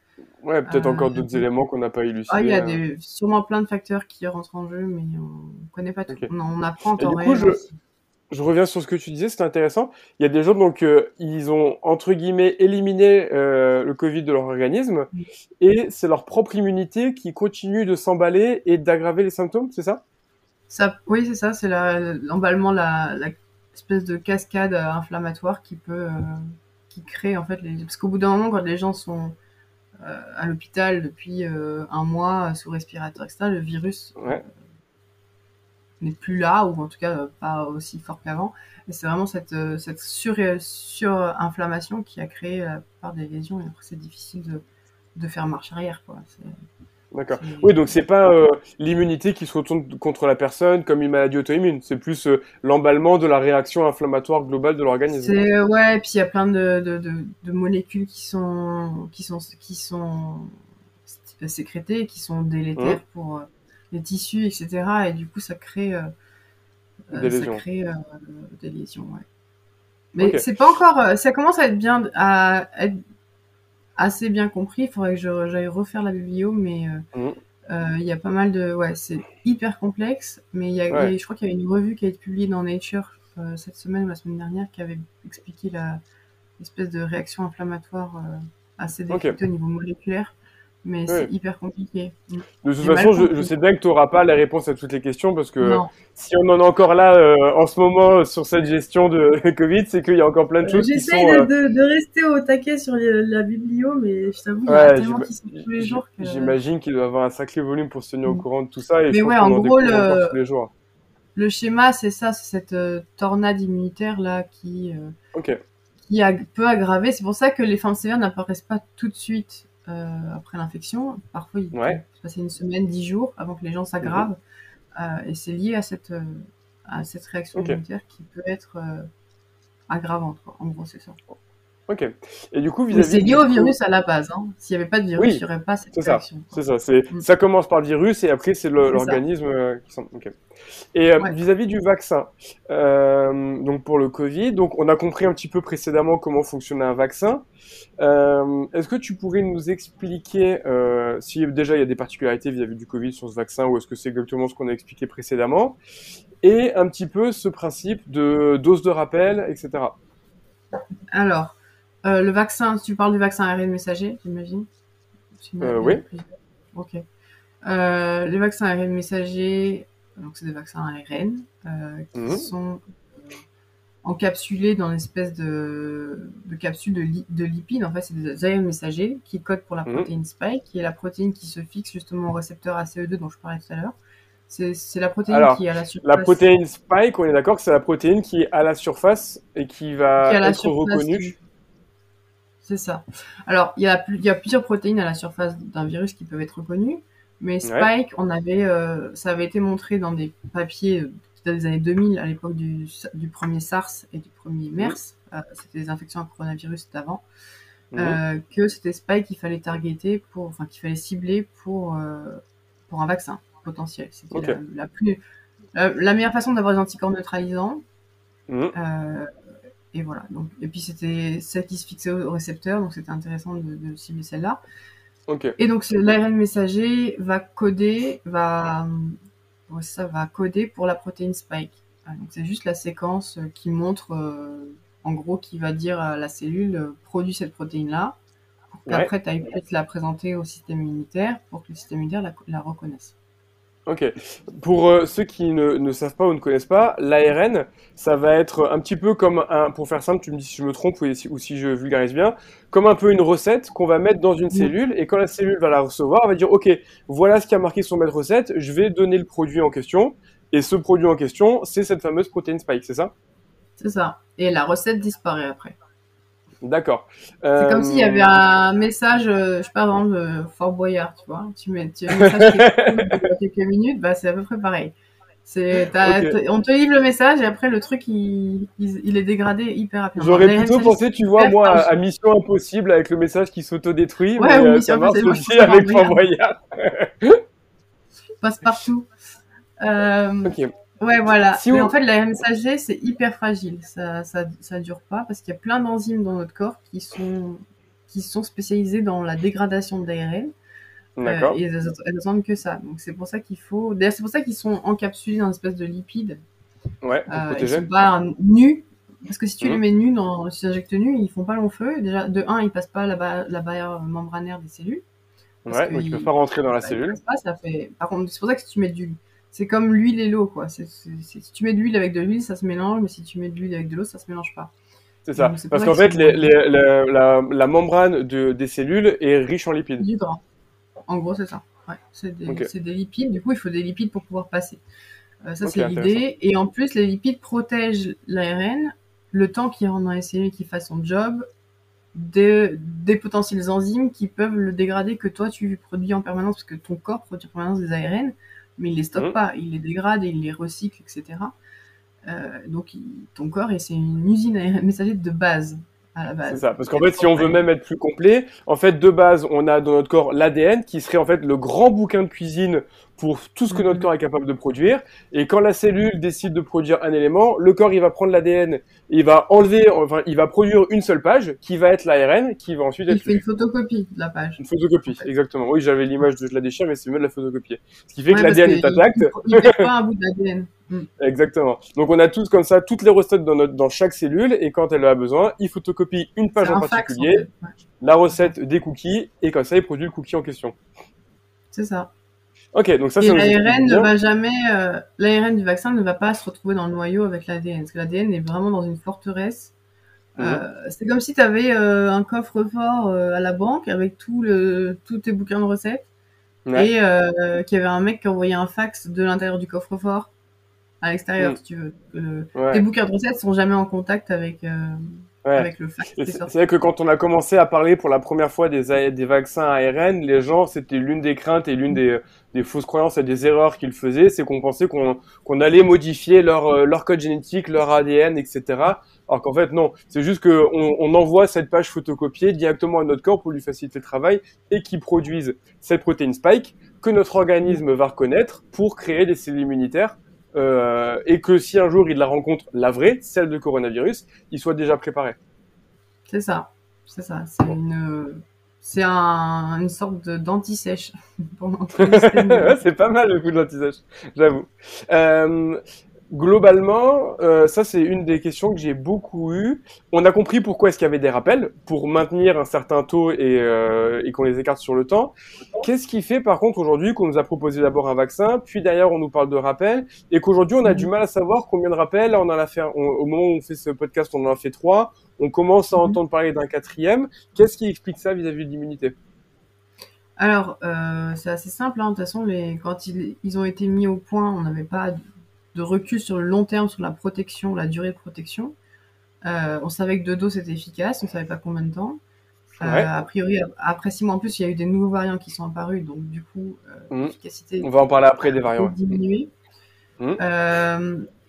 Ouais, peut-être euh, encore d'autres éléments qu'on n'a pas élucidés. Ah, il y a des, sûrement plein de facteurs qui rentrent en jeu, mais on connaît pas tout. Ok. On, en- on apprend en temps du coup, réel. je-. Je reviens sur ce que tu disais, c'est intéressant. Il y a des gens donc euh, ils ont entre guillemets éliminé euh, le Covid de leur organisme Oui. et c'est leur propre immunité qui continue de s'emballer et d'aggraver les symptômes, c'est ça? Ça, oui, c'est ça, c'est l'emballement, la, la espèce de cascade euh, inflammatoire qui peut, euh, qui crée en fait les. Parce qu'au bout d'un moment, quand les gens sont euh, à l'hôpital depuis euh, un mois euh, sous respirateur, etc., le virus Ouais. n'est plus là, ou en tout cas euh, pas aussi fort qu'avant. Et c'est vraiment cette, euh, cette sur, surinflammation qui a créé la plupart des lésions, et après c'est difficile de, de faire marche arrière. Quoi. D'accord. Oui, donc c'est pas euh, l'immunité qui se retourne contre la personne comme une maladie auto-immune, c'est plus euh, l'emballement de la réaction inflammatoire globale de l'organisme. C'est ouais, et puis il y a plein de, de, de, de molécules qui sont qui sont qui sont sécrétées, et qui sont délétères Mhm. pour euh, les tissus, etc. Et du coup, ça crée Des ça lésions. crée euh, des lésions. Ouais. Mais c'est pas encore, ça commence à être bien, à être assez bien compris. Il faudrait que j'aille refaire la biblio, mais euh, Mhm. euh, il y a pas mal de, ouais, c'est hyper complexe. Mais il y a, Ouais. il y a- je crois qu'il y avait une revue qui a été publiée dans Nature euh, cette semaine ou la semaine dernière qui avait expliqué la espèce de réaction inflammatoire assez Ok. décryptée au niveau moléculaire. Mais c'est hyper compliqué. Mm. De toute façon, je, sais bien que tu n'auras pas les réponses à toutes les questions parce que Non. si on en est encore là euh, en ce moment euh, sur cette gestion de [LAUGHS] Covid, c'est qu'il y a encore plein de choses qui sont. J'essaye euh, de, de, de rester au taquet sur les- la biblio, mais je t'avoue, il y a tellement qui sont tous les jours que... J'imagine qu'il doit avoir un sacré volume pour se tenir au Mm. courant de tout ça. Et Mais je ouais, en gros, le- tous les jours. Le schéma, c'est ça, c'est cette euh, tornade immunitaire là qui, euh, Ok. qui ag- peut aggraver. C'est pour ça que les formes sévères n'apparaissent pas tout de suite euh, après l'infection. Parfois, il Ouais. peut se passer une semaine, dix jours avant que les gens s'aggravent. Euh, et c'est lié à cette, euh, à cette réaction Ok. immunitaire qui peut être euh, aggravante. Quoi. En gros, c'est ça. Ok. Et du coup, vis-à-vis. C'est lié au virus à la base. Hein. S'il n'y avait pas de virus, il n'y aurait pas cette réaction. C'est ça. C'est mm. ça. commence par le virus et après c'est l'organisme euh, qui s'en. Et euh, vis-à-vis du vaccin, euh, donc pour le Covid, donc on a compris un petit peu précédemment comment fonctionnait un vaccin. est-ce que tu pourrais nous expliquer si déjà il y a des particularités vis-à-vis du Covid sur ce vaccin ou est-ce que c'est exactement ce qu'on a expliqué précédemment? Et un petit peu ce principe de dose de rappel, etc. Alors, euh, le vaccin, tu parles du vaccin ARN messager, j'imagine euh, Oui. Ok. Euh, les vaccins ARN messagers, donc c'est des vaccins ARN qui mhm. sont encapsulés dans une espèce de, de capsule de, de, lipides. En fait, c'est des ARN messagers qui codent pour la mhm. protéine spike, qui est la protéine qui se fixe justement au récepteur ACE2 dont je parlais tout à l'heure. C'est la protéine qui est à la surface. La protéine spike, on est d'accord que c'est la protéine qui est à la surface et qui va être reconnue. C'est ça. Alors, il y, a, y a plusieurs protéines à la surface d'un virus qui peuvent être reconnues, mais Spike, on avait, euh, ça avait été montré dans des papiers euh, des années 2000, à l'époque du, du, premier SARS et du premier MERS, euh, c'était des infections à coronavirus d'avant, que c'était Spike qu'il fallait targeter pour, enfin, qu'il fallait cibler pour, pour un vaccin potentiel. C'était la, plus, la, meilleure façon d'avoir des anticorps neutralisants. Mmh et voilà. Donc, et puis c'était celle qui se fixait au, récepteur, donc c'était intéressant de, cibler celle-là. Et donc l'ARN messager va coder, va, ça va coder pour la protéine spike. Donc c'est juste la séquence qui montre, euh, en gros, qui va dire à la cellule euh, produit cette protéine-là, pour qu'après tu ailles peut-être la présenter au système immunitaire pour que le système immunitaire la reconnaisse. Ok. Pour euh, ceux qui ne, ne, savent pas ou ne connaissent pas, l'ARN, ça va être un petit peu comme un, pour faire simple, tu me dis si je me trompe ou si, ou si je vulgarise bien, comme un peu une recette qu'on va mettre dans une cellule et quand la cellule va la recevoir, elle va dire ok, voilà ce qui a marqué sur ma recette, je vais donner le produit en question et ce produit en question, c'est cette fameuse protéine spike, c'est ça? C'est ça. Et la recette disparaît après. D'accord. C'est comme s'il y avait euh, un message, euh, je sais pas, dans le Fort Boyard, tu vois. Tu mets, tu un message qui quelques minutes, bah, c'est à peu près pareil. C'est, on te livre le message et après le truc il, il, est dégradé hyper rapidement. J'aurais plutôt pensé, tu vois, moi, à, Mission Impossible avec le message qui s'autodétruit. Ouais, mais, euh, ça marche aussi avec Fort Boyard. [LAUGHS] Passe partout. Euh, ok. Ouais, voilà. Mais en fait, la messager, c'est hyper fragile. Ça, ça, ça dure pas parce qu'il y a plein d'enzymes dans notre corps qui sont, qui sont spécialisées dans la dégradation de l'ARN. Euh, et elles, elles que ça. Donc c'est pour ça qu'il faut. D'ailleurs, c'est pour ça qu'ils sont encapsulés dans une espèce de lipides. Ouais, euh, ils sont pas nus. Parce que si tu les mhm. mets nus, dans, si tu injectes nus, ils font pas long feu. Déjà, de un, ils passent pas la, la barrière membranaire des cellules. Ouais, donc ils peuvent pas rentrer dans la cellule. Pas, ça fait... Par contre, c'est pour ça que si tu mets du, c'est comme l'huile et l'eau, quoi. si tu mets de l'huile avec de l'huile, ça se mélange, mais si tu mets de l'huile avec de l'eau, ça se mélange pas. C'est ça. Parce qu'en fait, la, membrane des cellules est riche en lipides. Du gras. En gros, c'est ça. c'est des, lipides. Du coup, il faut des lipides pour pouvoir passer. Euh, ça, c'est l'idée. Et en plus, les lipides protègent l'ARN le temps qu'il rentre dans les cellules qui fasse son job des, des potentiels enzymes qui peuvent le dégrader que toi tu produis en permanence parce que ton corps produit en permanence des ARN mais il les stocke mmh. pas, il les dégrade, il les recycle, etc. Euh, donc ton corps, c'est une usine à [LAUGHS] messager de base. C'est ça, parce qu'en fait, si on veut même être plus complet, en fait, de base, on a dans notre corps l'ADN qui serait en fait le grand bouquin de cuisine pour tout ce que notre mhm. corps est capable de produire. Et quand la cellule décide de produire un élément, le corps, il va prendre l'ADN, il va enlever, enfin, il va produire une seule page qui va être l'ARN, qui va ensuite être. Il fait une photocopie de la page. Une photocopie, exactement. Oui, j'avais l'image de je la déchire, mais c'est mieux de la photocopier. Ce qui fait que l'ADN est intact. Il ne pas un bout d'ADN. Mm. Exactement. Donc on a tous comme ça toutes les recettes dans, notre, dans chaque cellule et quand elle a besoin, il photocopie une page en particulier, la recette des cookies et comme ça il produit le cookie en question. C'est ça. Ok, donc ça c'est l'ARN ne va jamais, euh, l'ARN du vaccin ne va pas se retrouver dans le noyau avec l'ADN parce que l'ADN est vraiment dans une forteresse. Euh, mhm. c'est comme si tu avais euh, un coffre-fort à la banque avec tout le, tous tes bouquins de recettes et qu'il y avait un mec qui envoyait un fax de l'intérieur du coffre-fort à l'extérieur, mm. si tu veux. Les bouquins de recettes sont jamais en contact avec, avec le fax. C'est vrai que quand on a commencé à parler pour la première fois des, des vaccins ARN, les gens, c'était l'une des craintes et l'une des, des, fausses croyances et des erreurs qu'ils faisaient, c'est qu'on pensait qu'on qu'on allait modifier leur, euh, leur code génétique, leur ADN, etc. Alors qu'en fait, non. C'est juste qu'on on envoie cette page photocopiée directement à notre corps pour lui faciliter le travail et qui produise cette protéine spike que notre organisme va reconnaître pour créer des cellules immunitaires euh, et que si un jour il la rencontre, la vraie, celle de coronavirus, il soit déjà préparé. C'est ça, c'est ça. C'est une, c'est un, une sorte d'anti-sèche [LAUGHS] [LAUGHS] c'est pas mal le coup de l'anti-sèche, j'avoue. Euh, globalement, euh, ça c'est une des questions que j'ai beaucoup eues. On a compris pourquoi est-ce qu'il y avait des rappels pour maintenir un certain taux et, euh, et qu'on les écarte sur le temps. Qu'est-ce qui fait par contre aujourd'hui qu'on nous a proposé d'abord un vaccin, puis d'ailleurs on nous parle de rappels et qu'aujourd'hui on a du mal à savoir combien de rappels on en a fait. au moment où on fait ce podcast, on en a fait trois. On commence à mhm. entendre parler d'un quatrième. Qu'est-ce qui explique ça vis-à-vis de l'immunité? Alors, euh, c'est assez simple. Hein. De toute façon, les, quand ils, ils, ont été mis au point, on n'avait pas de recul sur le long terme sur la protection, la durée de protection. Euh, on savait que deux doses c'était efficace, on savait pas combien de temps. Euh, a priori, après six mois en plus, il y a eu des nouveaux variants qui sont apparus, donc du coup, euh, mmh. l'efficacité. On va en parler après des variants. Diminué. Mmh.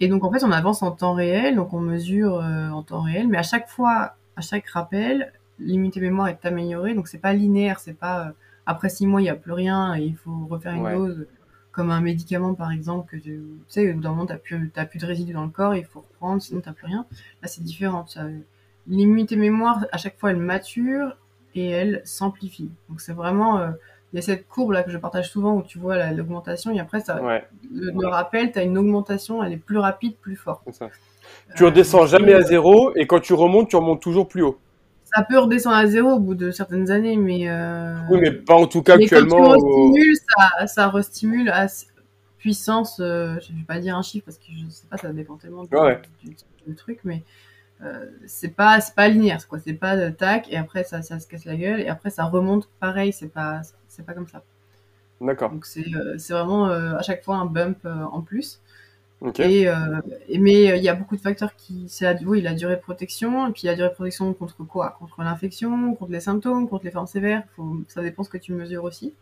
et donc en fait, on avance en temps réel, donc on mesure en temps réel, mais à chaque fois, à chaque rappel, l'immunité mémoire est améliorée, donc c'est pas linéaire, c'est pas après six mois il n'y a plus rien et il faut refaire une dose comme un médicament par exemple que tu sais au bout d'un moment t'as plus t'as plus de résidus dans le corps il faut reprendre sinon t'as plus rien. Là c'est différent l'immunité mémoire à chaque fois elle mature et elle s'amplifie. Donc c'est vraiment euh, il y a cette courbe là que je partage souvent où tu vois l'augmentation et après ça le, rappel tu as une augmentation elle est plus rapide plus forte. Ça. tu redescends jamais à zéro et quand tu remontes tu remontes toujours plus haut ça peut redescendre à zéro au bout de certaines années, mais. Euh... Oui, mais pas en tout cas mais actuellement. Quand tu restimule, ça, ça restimule à puissance. Euh, je vais pas dire un chiffre parce que je sais pas, ça dépend tellement du, truc, mais euh, c'est pas c'est pas linéaire, quoi. C'est pas de tac et après ça, ça se casse la gueule et après ça remonte pareil. C'est pas c'est pas comme ça. D'accord. Donc c'est euh, vraiment euh, à chaque fois un bump euh, en plus. Et, euh, mais euh, il y a beaucoup de facteurs qui, la, oui, la durée de protection, et puis la durée de protection contre quoi? Contre l'infection, contre les symptômes, contre les formes sévères. Faut, ça dépend ce que tu mesures aussi.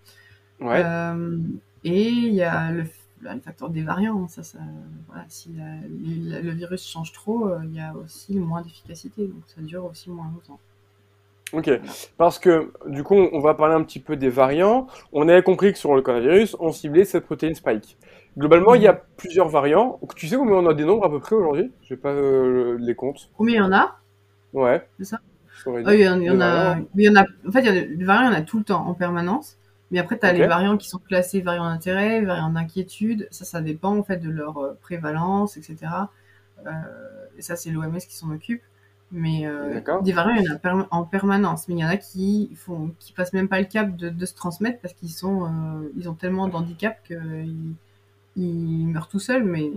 Ouais. Euh, et il y a le, le, facteur des variants. Ça, ça, voilà, si la, le virus change trop, il y a aussi moins d'efficacité, donc ça dure aussi moins longtemps. Ok, parce que du coup, on va parler un petit peu des variants. On avait compris que sur le coronavirus, on ciblait cette protéine spike. Globalement, il y a plusieurs variants. Tu sais combien on a des nombres à peu près aujourd'hui? Je n'ai pas euh, les comptes. Combien il y en a? Ouais. C'est ça? Il y, en, a, il y en a. En fait, il y a des variants, il y en a tout le temps, en permanence. Mais après, tu as les variants qui sont classés variants d'intérêt, variants d'inquiétude. Ça, ça dépend en fait de leur euh, prévalence, etc. Euh, et ça, c'est l'OMS qui s'en occupe. Mais euh, des variants, il y en a en permanence. Mais il y en a qui font, qui passent même pas le cap de, de se transmettre parce qu'ils sont, euh, ils ont tellement d'handicap qu'ils il meurt tout seul, mais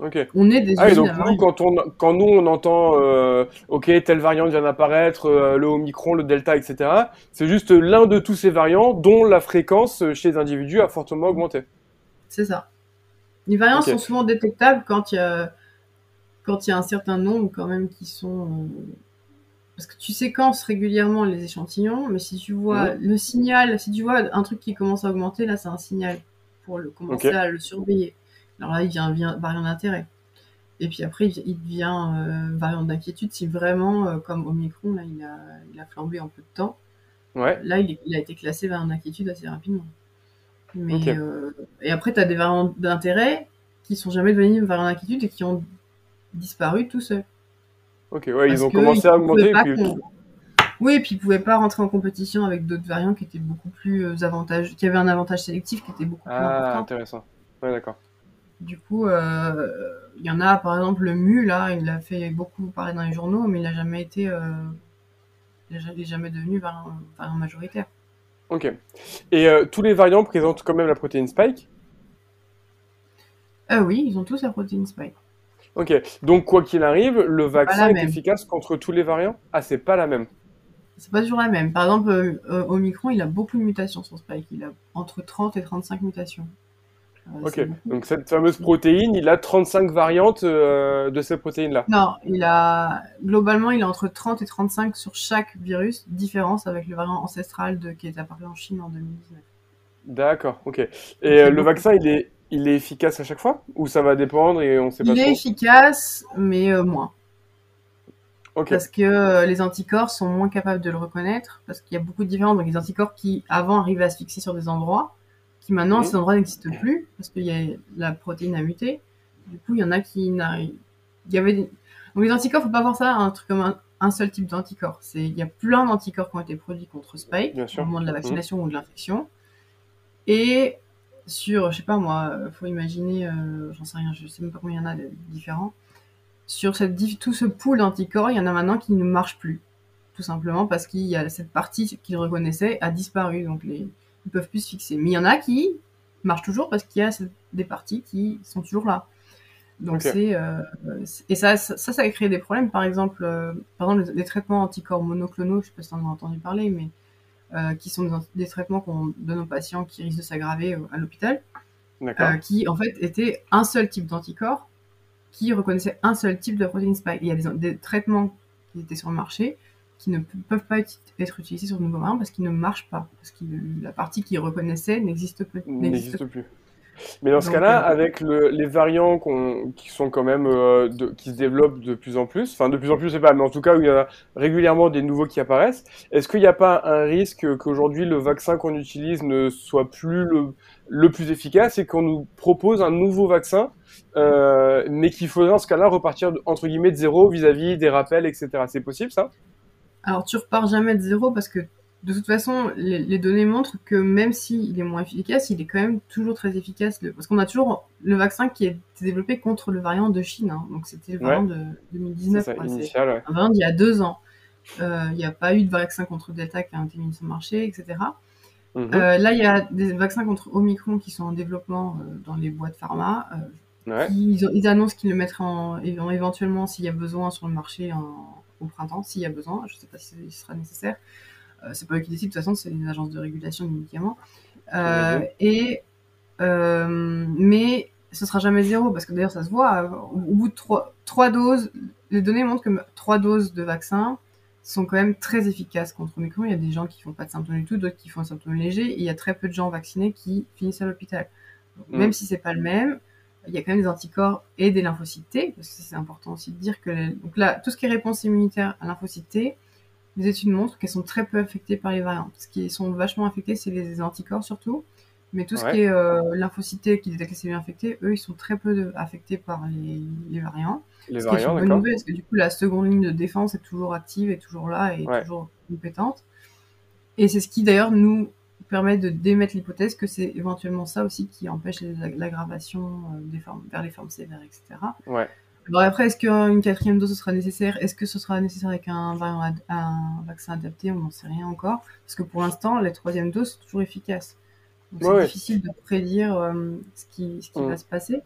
Ok. On est des ah, donc nous, quand, on, quand nous on entend euh, ok telle variante vient d'apparaître, euh, le Omicron, le Delta, etc. C'est juste l'un de tous ces variants dont la fréquence chez les individus a fortement augmenté. C'est ça. Les variants sont souvent détectables quand il y a quand il y a un certain nombre quand même qui sont euh, parce que tu séquences régulièrement les échantillons, mais si tu vois le signal, si tu vois un truc qui commence à augmenter, là c'est un signal pour le, commencer à le surveiller. Alors là, il devient variant d'intérêt. Et puis après, il devient euh, variant d'inquiétude si vraiment, euh, comme Omicron, là, il a, il a flambé en peu de temps. Ouais. Là, il, il a été classé variant d'inquiétude assez rapidement. Mais, euh, et après, tu as des variants d'intérêt qui sont jamais devenus variants d'inquiétude et qui ont disparu tout seuls. Ok, ouais, ils ont commencé à augmenter. Oui, et puis ils pouvaient pas rentrer en compétition avec d'autres variants qui étaient beaucoup plus euh, qui avaient un avantage sélectif qui était beaucoup plus ah, important. intéressant. Ouais, d'accord. Du coup, euh, il y en a, par exemple, le MU, là, il a fait beaucoup parler dans les journaux, mais il n'a jamais été. Euh, il n'est jamais devenu variant, variant, majoritaire. Ok. Et euh, tous les variants présentent quand même la protéine spike? Euh, Oui, ils ont tous la protéine spike. Ok. Donc, quoi qu'il arrive, le vaccin est efficace contre tous les variants? Ah, c'est pas la même c'est pas toujours la même. Par exemple, euh, euh, Omicron, il a beaucoup de mutations, son spike. Il a entre 30 et 35 mutations. Euh, ok, donc cette fameuse protéine, il a 35 variantes de cette protéine-là Non, il a globalement, il a entre 30 et 35 sur chaque virus, différence avec le variant ancestral de... qui est apparu en Chine en 2019. D'accord, ok. Et le vaccin, il est, il est efficace à chaque fois? Ou ça va dépendre et on sait pas Il est efficace, mais moins. Parce que les anticorps sont moins capables de le reconnaître, parce qu'il y a beaucoup de différences. Donc, les anticorps qui, avant, arrivaient à se fixer sur des endroits, qui maintenant, mhm. ces endroits n'existent plus, parce que y a, la protéine a muté. Du coup, il y en a qui n'arrivent. Il y avait Donc, les anticorps, faut pas voir ça un truc comme un, seul type d'anticorps. C'est, il y a plein d'anticorps qui ont été produits contre Spike, au moment de la mhm. vaccination ou de l'infection. Et sur, je sais pas moi, faut imaginer, euh, j'en sais rien, je sais même pas combien il y en a de différents. Sur cette, tout ce pool d'anticorps, il y en a maintenant qui ne marchent plus. Tout simplement parce qu'il y a cette partie qu'ils reconnaissaient a disparu. Donc les, ils peuvent plus se fixer. Mais il y en a qui marchent toujours parce qu'il y a des parties qui sont toujours là. Donc c'est euh, et ça, ça, ça a créé des problèmes. Par exemple, euh, par exemple les, traitements anticorps monoclonaux, je sais pas si tu en as entendu parler, mais euh, qui sont des, traitements qu'on donne aux patients qui risquent de s'aggraver à l'hôpital, qui en fait étaient un seul type d'anticorps qui reconnaissait un seul type de protéine spike. Il y a des, des traitements qui étaient sur le marché qui ne peuvent pas être utilisés sur de nouveaux variants parce qu'ils ne marchent pas, parce que la partie qu'ils reconnaissaient n'existe plus. N'existe plus. Mais dans ce cas-là, euh, avec les variants qui sont quand même euh, qui se développent de plus en plus, enfin de plus en plus, je sais pas, mais en tout cas où il y a régulièrement des nouveaux qui apparaissent, est-ce qu'il n'y a pas un risque qu'aujourd'hui le vaccin qu'on utilise ne soit plus le, plus efficace et qu'on nous propose un nouveau vaccin, euh, mais qu'il faudrait dans ce cas-là repartir entre guillemets de zéro vis-à-vis des rappels, etc. C'est possible ça? Alors tu repars jamais de zéro parce que de toute façon, les, données montrent que même s'il est moins efficace, il est quand même toujours très efficace. parce qu'on a toujours le vaccin qui est développé contre le variant de Chine. Hein. donc c'était le variant de 2019. C'est un variant d'il y a deux ans. Euh, il n'y a pas eu de vaccin contre Delta qui a été mis sur le marché, etc. Mhm. Euh, là, il y a des vaccins contre Omicron qui sont en développement euh, dans les boîtes pharma. ils, annoncent qu'ils le mettraient en, éventuellement, s'il y a besoin, sur le marché en, au printemps s'il y a besoin. Je ne sais pas si ce sera nécessaire. Euh, c'est pas eux qui décident, de toute façon, c'est les agences de régulation des médicaments. Euh, et, euh, mais ce sera jamais zéro, parce que d'ailleurs, ça se voit. Au, bout de trois, trois doses, les données montrent que trois doses de vaccin sont quand même très efficaces contre Omicron. Il y a des gens qui font pas de symptômes du tout, d'autres qui font un symptôme léger, et il y a très peu de gens vaccinés qui finissent à l'hôpital. Mm. Même si c'est pas le même, il y a quand même des anticorps et des lymphocytes T, parce que c'est important aussi de dire que donc là, tout ce qui est réponse immunitaire à lymphocytes T, les études montrent qu'elles sont très peu affectées par les variants. Ce qui sont vachement affectés, c'est les anticorps surtout, mais tout ce qui est euh, lymphocytes T qui détectent les cellules infectées, eux, ils sont très peu affectés par les, variants. Les ce variants, qui est une bonne nouvelle, parce que du coup, la seconde ligne de défense est toujours active, est toujours là, et toujours compétente. Et c'est ce qui d'ailleurs nous permet de démettre l'hypothèse que c'est éventuellement ça aussi qui empêche l'aggravation euh, des formes, vers les formes sévères, etc. Ouais. Alors après, est-ce qu'une quatrième dose sera nécessaire? Est-ce que ce sera nécessaire avec un, un vaccin adapté? On n'en sait rien encore. Parce que pour l'instant, la troisième dose sont toujours efficace. C'est difficile de prédire euh, ce qui, ce qui mm. va se passer.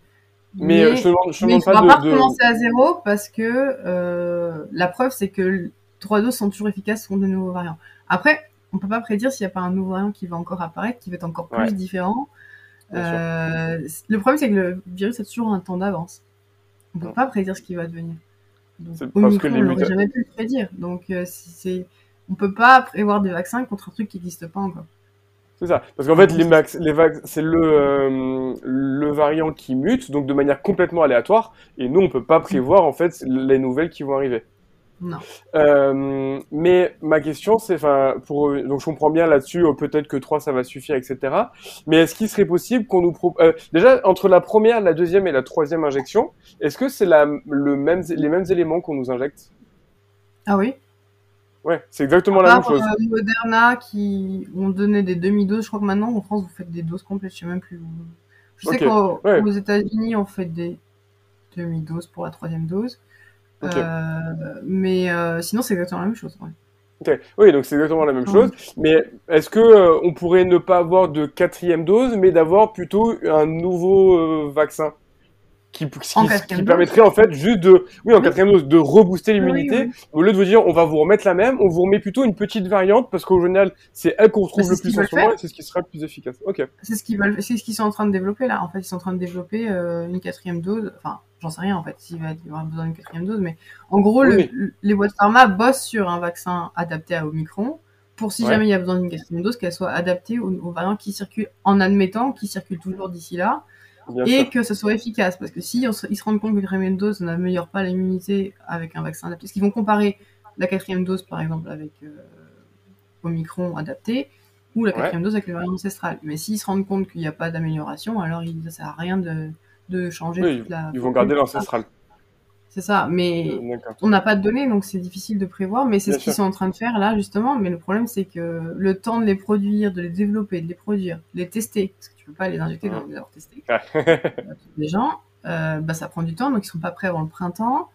Mais, euh, je te demande, je mais ne faudra pas, recommencer à zéro parce que la preuve, c'est que trois doses sont toujours efficaces contre de nouveaux variants. Après, on peut pas prédire s'il n'y a pas un nouveau variant qui va encore apparaître, qui va être encore plus différent. Euh, le problème, c'est que le virus a toujours un temps d'avance. On peut pas prédire ce qui va devenir. Donc, au micro, on n'aurait jamais pu le prédire. Donc, euh, c'est, on peut pas prévoir des vaccins contre un truc qui n'existe pas encore. C'est ça. Parce qu'en fait, les, les c'est le, euh, le variant qui mute, donc de manière complètement aléatoire. Et nous, on peut pas prévoir, en fait, les nouvelles qui vont arriver. Non. Euh, mais ma question, c'est, enfin, pour donc je comprends bien là-dessus, euh, peut-être que 3 ça va suffire, etc. Mais est-ce qu'il serait possible qu'on nous propose euh, déjà entre la première, la deuxième et la troisième injection, est-ce que c'est la le même les mêmes éléments qu'on nous injecte? Ah oui. Ouais, c'est exactement la même chose. Euh, Moderna qui ont donné des demi-doses, je crois que maintenant en France vous faites des doses complètes, je sais même plus. Je sais qu'aux États-Unis on fait des demi-doses pour la troisième dose. Euh, mais euh, sinon, c'est exactement la même chose. Oui, donc c'est exactement la même chose. Mais est-ce que on pourrait ne pas avoir de quatrième dose, mais d'avoir plutôt un nouveau vaccin? Qui, qui, permettrait en fait juste de, oui, en quatrième dose, de rebooster l'immunité. Au lieu de vous dire, on va vous remettre la même, on vous remet plutôt une petite variante parce qu'au général, c'est elle qu'on retrouve le plus en ce moment et c'est ce qui sera le plus efficace. Ok. C'est ce qu'ils veulent, c'est ce qu'ils sont en train de développer là. En fait, ils sont en train de développer euh, une quatrième dose. Enfin, j'en sais rien en fait s'il va y avoir besoin d'une quatrième dose, mais en gros, les boîtes pharma bossent sur un vaccin adapté à Omicron pour si jamais il y a besoin d'une quatrième dose, qu'elle soit adaptée aux, aux variants qui circulent, en admettant qu'ils circulent toujours d'ici là et que ce soit efficace. Parce que si ils se rendent compte que la quatrième dose n'améliore pas l'immunité avec un vaccin adapté, parce qu'ils vont comparer la quatrième dose, par exemple, avec euh, Omicron adapté, ou la quatrième dose avec le variant ancestral. Mais s'ils se rendent compte qu'il n'y a pas d'amélioration, alors il ne sert à rien de, de changer oui, toute la... Ils vont garder l'ancestral. C'est ça, mais on n'a pas de données, donc c'est difficile de prévoir. Mais c'est ce qu'ils sont en train de faire là, justement. Mais le problème, c'est que le temps de les produire, de les développer, de les produire, de les tester, parce que tu peux pas les injecter dans les avoir [LAUGHS] testés, les gens, euh, bah, ça prend du temps, donc ils sont pas prêts avant le printemps,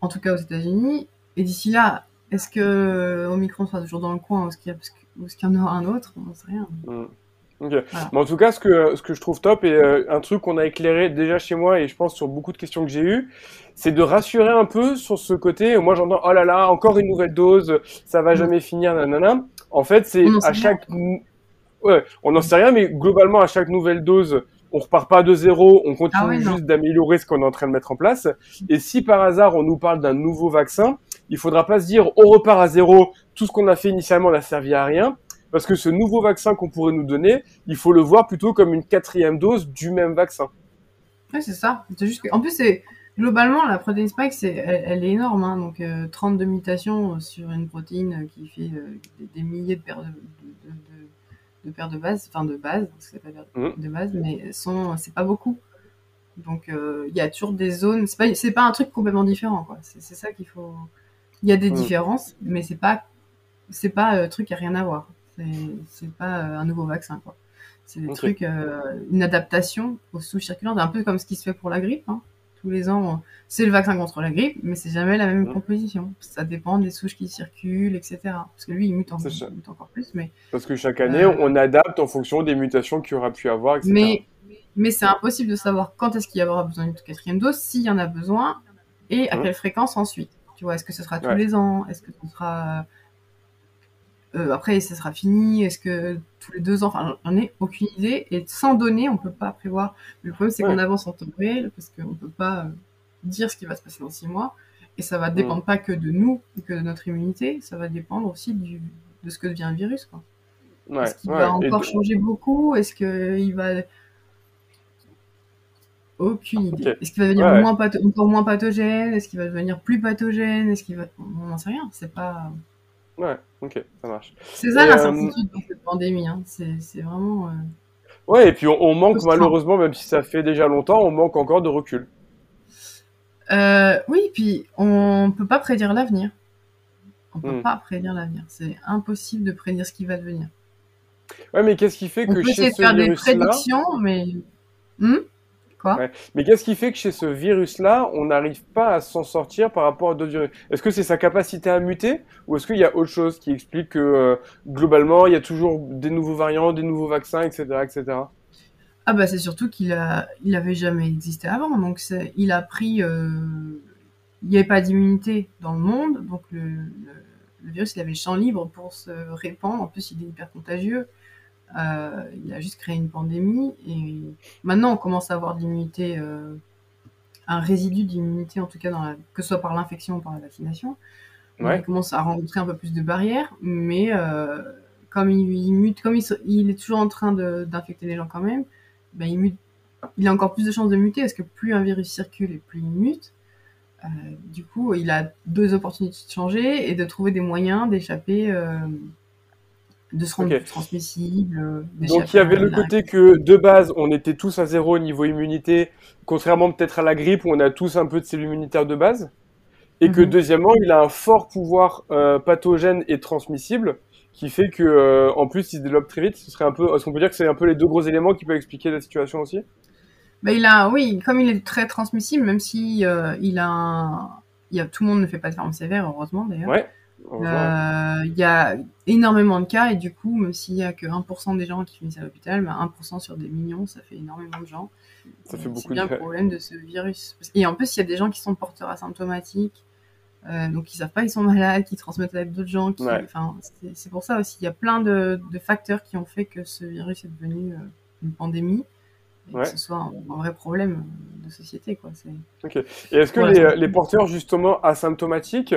en tout cas aux États-Unis. Et d'ici là, est-ce que Omicron sera toujours dans le coin ou est-ce qu'il y, en aura un autre On n'en sait rien. Mm. Mais en tout cas, ce que, ce que je trouve top et euh, un truc qu'on a éclairé déjà chez moi et je pense sur beaucoup de questions que j'ai eues, c'est de rassurer un peu sur ce côté. Moi, j'entends oh là là, encore une nouvelle dose, ça va mm. jamais finir, nanana. En fait, c'est à chaque, ouais, on n'en sait rien, mais globalement, à chaque nouvelle dose, on repart pas de zéro, on continue ah juste d'améliorer ce qu'on est en train de mettre en place. Et si par hasard on nous parle d'un nouveau vaccin, il faudra pas se dire on repart à zéro, tout ce qu'on a fait initialement n'a servi à rien parce que ce nouveau vaccin qu'on pourrait nous donner, il faut le voir plutôt comme une quatrième dose du même vaccin. Oui, c'est ça. C'est juste En plus, c'est globalement la protéine spike, c'est elle, est énorme. Hein. Donc 32 euh, mutations sur une protéine qui fait euh, des, milliers de paires de, de, paires de bases, enfin de bases, c'est pas mmh. de base, mais sont c'est pas beaucoup. Donc euh, il y a toujours des zones. C'est pas c'est pas un truc complètement différent quoi. C'est ça qu'il faut. Il y a des mmh. différences, mais c'est pas c'est pas un truc qui a rien à voir. C'est pas euh, un nouveau vaccin, quoi. C'est des trucs, euh, une adaptation aux souches circulaires, un peu comme ce qui se fait pour la grippe. Hein. Tous les ans, c'est le vaccin contre la grippe, mais c'est jamais la même composition. Ça dépend des souches qui circulent, etc. Parce que lui, il mute, encore plus. Mais, Parce que chaque année, euh, on adapte en fonction des mutations qu'il aura pu avoir, etc. Mais, mais c'est impossible de savoir quand est-ce qu'il y aura besoin d'une quatrième dose, s'il y en a besoin, et à mmh. quelle fréquence ensuite. Tu vois, est-ce que ce sera tous les ans? Est-ce que ce sera euh, après, ça sera fini. Est-ce que tous les deux ans, enfin, j'en ai aucune idée. Et sans données, on peut pas prévoir. le problème, c'est qu'on avance en temps réel parce qu'on peut pas euh, dire ce qui va se passer dans six mois. Et ça va dépendre pas que de nous, que de notre immunité. Ça va dépendre aussi du, de ce que devient le virus, quoi. Est-ce qu'il va encore changer beaucoup? Est-ce qu'il va aucune idée. Est-ce qu'il va devenir moins encore moins pathogène? Est-ce qu'il va devenir plus pathogène? Est-ce qu'il va on n'en sait rien. C'est pas Ouais, ok, ça marche. C'est ça l'incertitude euh, dans cette pandémie. Hein. C'est vraiment. Euh, ouais, et puis on, manque malheureusement, même si ça fait déjà longtemps, on manque encore de recul. Euh, oui, puis on peut pas prédire l'avenir. On peut hmm. pas prédire l'avenir. C'est impossible de prédire ce qui va devenir. Ouais, mais qu'est-ce qui fait que chez ce faire des prédictions, mais. Hmm? Mais qu'est-ce qui fait que chez ce virus-là, on n'arrive pas à s'en sortir par rapport à d'autres virus? Est-ce que c'est sa capacité à muter ou est-ce qu'il y a autre chose qui explique que euh, globalement, il y a toujours des nouveaux variants, des nouveaux vaccins, etc., etc. Ah bah c'est surtout qu'il a, il avait jamais existé avant, donc il a pris, euh, il n'y avait pas d'immunité dans le monde, donc le, le, virus il avait le champ libre pour se répandre. En plus, il est hyper contagieux. Euh, il a juste créé une pandémie et maintenant on commence à avoir de l'immunité, euh, un résidu d'immunité en tout cas, dans que ce soit par l'infection ou par la vaccination. On commence à rencontrer un peu plus de barrières, mais euh, comme il, mute, comme il, est toujours en train d'infecter les gens quand même, ben il, mute, il a encore plus de chances de muter parce que plus un virus circule et plus il mute. du coup, il a deux opportunités de changer et de trouver des moyens d'échapper de se rendre transmissible. Euh, Donc il y avait le côté que de base on était tous à zéro au niveau immunité, contrairement peut-être à la grippe où on a tous un peu de cellules immunitaires de base, et que mhm. deuxièmement il a un fort pouvoir euh, pathogène et transmissible qui fait que euh, en plus il se développe très vite. Ce serait un peu, est-ce qu'on peut dire que c'est un peu les deux gros éléments qui peuvent expliquer la situation aussi? Bah, il a, oui, comme il est très transmissible, même si il a, un... il y a, tout le monde ne fait pas de forme sévère, heureusement d'ailleurs. Ouais. Euh, il y a énormément de cas et du coup, même s'il y a que 1% des gens qui finissent à l'hôpital, 1% sur des millions, ça fait énormément de gens. Ça fait beaucoup C'est bien le problème de ce virus. Et en plus, il y a des gens qui sont porteurs asymptomatiques, euh, donc ils savent pas qu'ils sont malades, qui transmettent avec d'autres gens. Qui... Enfin, c'est pour ça aussi. Il y a plein de, facteurs qui ont fait que ce virus est devenu euh, une pandémie. Que ce soit un, vrai problème de société. Quoi. Ok. Et est-ce que les, les, porteurs justement asymptomatiques,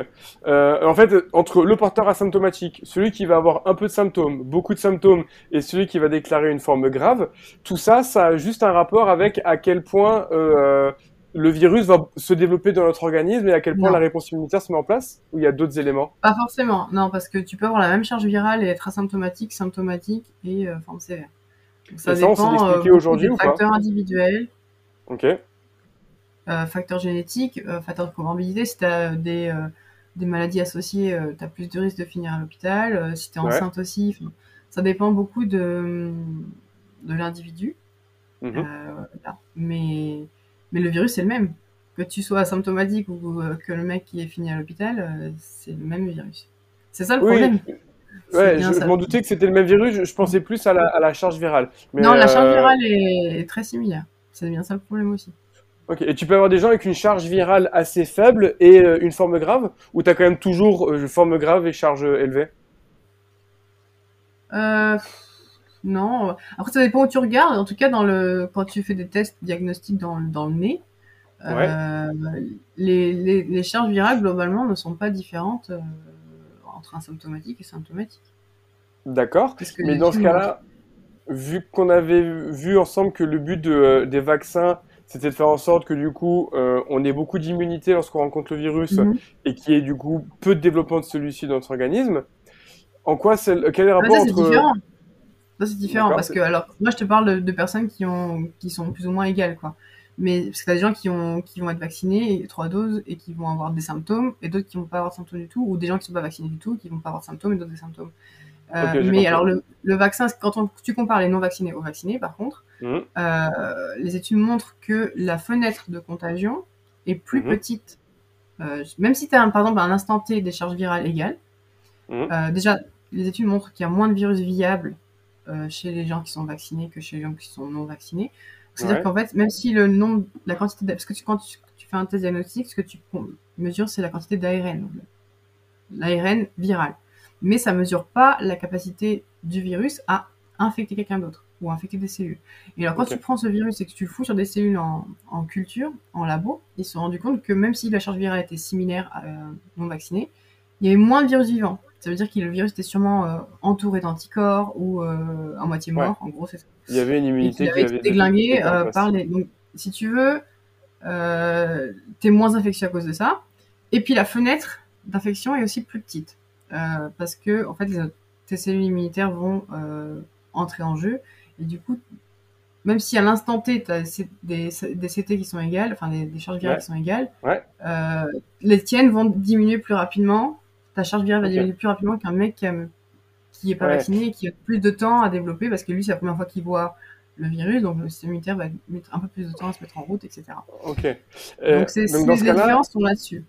euh, en fait, entre le porteur asymptomatique, celui qui va avoir un peu de symptômes, beaucoup de symptômes, et celui qui va déclarer une forme grave, tout ça, ça a juste un rapport avec à quel point euh, le virus va se développer dans notre organisme et à quel point la réponse immunitaire se met en place Ou il y a d'autres éléments? Pas forcément, non, parce que tu peux avoir la même charge virale et être asymptomatique, symptomatique et euh, forme sévère. Ça, ça dépend euh, aujourd'hui ou facteurs individuels. Ok. Euh, facteurs génétiques, euh, facteurs de comorbidité. Si tu as des, des, maladies associées, tu as plus de risques de finir à l'hôpital. si tu es enceinte aussi, ça dépend beaucoup de, de l'individu. Mhm. Mais mais le virus, c'est le même. Que tu sois asymptomatique ou que le mec qui est fini à l'hôpital, c'est le même virus. C'est ça le problème. Ouais, je, m'en doutais que c'était le même virus. Je, pensais plus à la, charge virale. non, la charge euh, virale est, très similaire. C'est bien ça le problème aussi. Ok, et tu peux avoir des gens avec une charge virale assez faible et une forme grave? Ou tu as quand même toujours forme grave et charge élevée? Euh, non. Après, ça dépend où tu regardes. En tout cas, dans le, quand tu fais des tests diagnostiques dans, dans le nez, euh, les, les, les, charges virales, globalement, ne sont pas différentes euh, entre asymptomatiques et symptomatiques. D'accord. Mais dans ce cas-là, vu qu'on avait vu ensemble que le but de, euh, des vaccins, c'était de faire en sorte que du coup, on ait beaucoup d'immunité lorsqu'on rencontre le virus mhm. et qu'il y ait du coup peu de développement de celui-ci dans notre organisme. En quoi c'est quel est le rapport entre c'est différent parce que, alors, moi, je te parle de, personnes qui, ont, qui sont plus ou moins égales, quoi. Mais parce que t'as des gens qui, ont, qui vont être vaccinés, trois doses, et qui vont avoir des symptômes, et d'autres qui vont pas avoir de symptômes du tout, ou des gens qui sont pas vaccinés du tout, qui vont pas avoir de symptômes, et d'autres des symptômes. Euh, mais alors, le, le vaccin, quand tu compares les non vaccinés aux vaccinés, par contre, mmh. euh, les études montrent que la fenêtre de contagion est plus mmh. petite. Euh, même si tu as, par exemple, un instant T des charges virales égales, mmh. déjà, les études montrent qu'il y a moins de virus viables chez les gens qui sont vaccinés que chez les gens qui sont non vaccinés. C'est-à-dire qu'en fait, même si le nombre, la quantité, parce que tu, quand tu, fais un test diagnostique, ce que tu mesures, c'est la quantité d'ARN, l'ARN viral. Mais ça mesure pas la capacité du virus à infecter quelqu'un d'autre ou infecter des cellules. Et alors, quand tu prends ce virus et que tu le fous sur des cellules en, en, culture, en labo, ils se sont rendus compte que même si la charge virale était similaire à euh, non vacciné, il y avait moins de virus vivants. Ça veut dire que le virus était sûrement euh, entouré d'anticorps ou euh, à moitié mort. En gros, c'est ça. Il y avait une immunité qui avait été déglinguée euh, par les. Donc, si tu veux, t'es moins infectieux à cause de ça. Et puis la fenêtre d'infection est aussi plus petite parce que en fait, tes cellules immunitaires vont entrer en jeu et du coup, même si à l'instant T, tu as des, des, CT qui sont égales, enfin des, charges virales qui sont égales, les tiennes vont diminuer plus rapidement ta charge virale va diminuer plus rapidement qu'un mec qui, n'est est pas vacciné et qui a plus de temps à développer parce que lui, c'est la première fois qu'il voit le virus, donc le système immunitaire va mettre un peu plus de temps à se mettre en route, etc. Ok. Euh, donc, c'est, les différences sont là-dessus.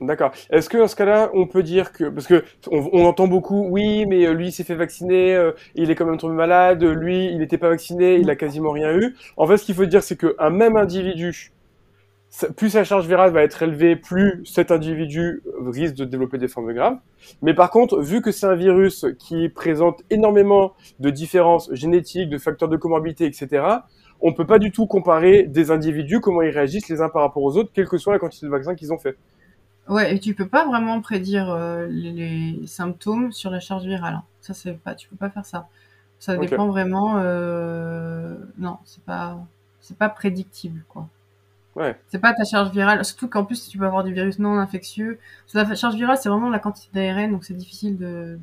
D'accord. Est-ce que dans ce cas-là, on peut dire que parce que on, entend beaucoup, oui, mais euh, lui s'est fait vacciner, euh, il est quand même tombé malade, lui il n'était pas vacciné, il a quasiment rien eu. En fait, ce qu'il faut dire, c'est qu'un même individu plus sa charge virale va être élevée, plus cet individu risque de développer des formes graves. Mais par contre, vu que c'est un virus qui présente énormément de différences génétiques, de facteurs de comorbidité, etc., on peut pas du tout comparer des individus, comment ils réagissent les uns par rapport aux autres, quelle que soit la quantité de vaccins qu'ils ont fait. Ouais, et tu peux pas vraiment prédire euh, les, symptômes sur la charge virale. Ça, c'est pas, tu peux pas faire ça. Ça dépend vraiment. Euh... Non, c'est pas, c'est pas prédictible, quoi. C'est pas ta charge virale, surtout qu'en plus tu peux avoir du virus non infectieux. La charge virale, c'est vraiment la quantité d'ARN, donc c'est difficile de,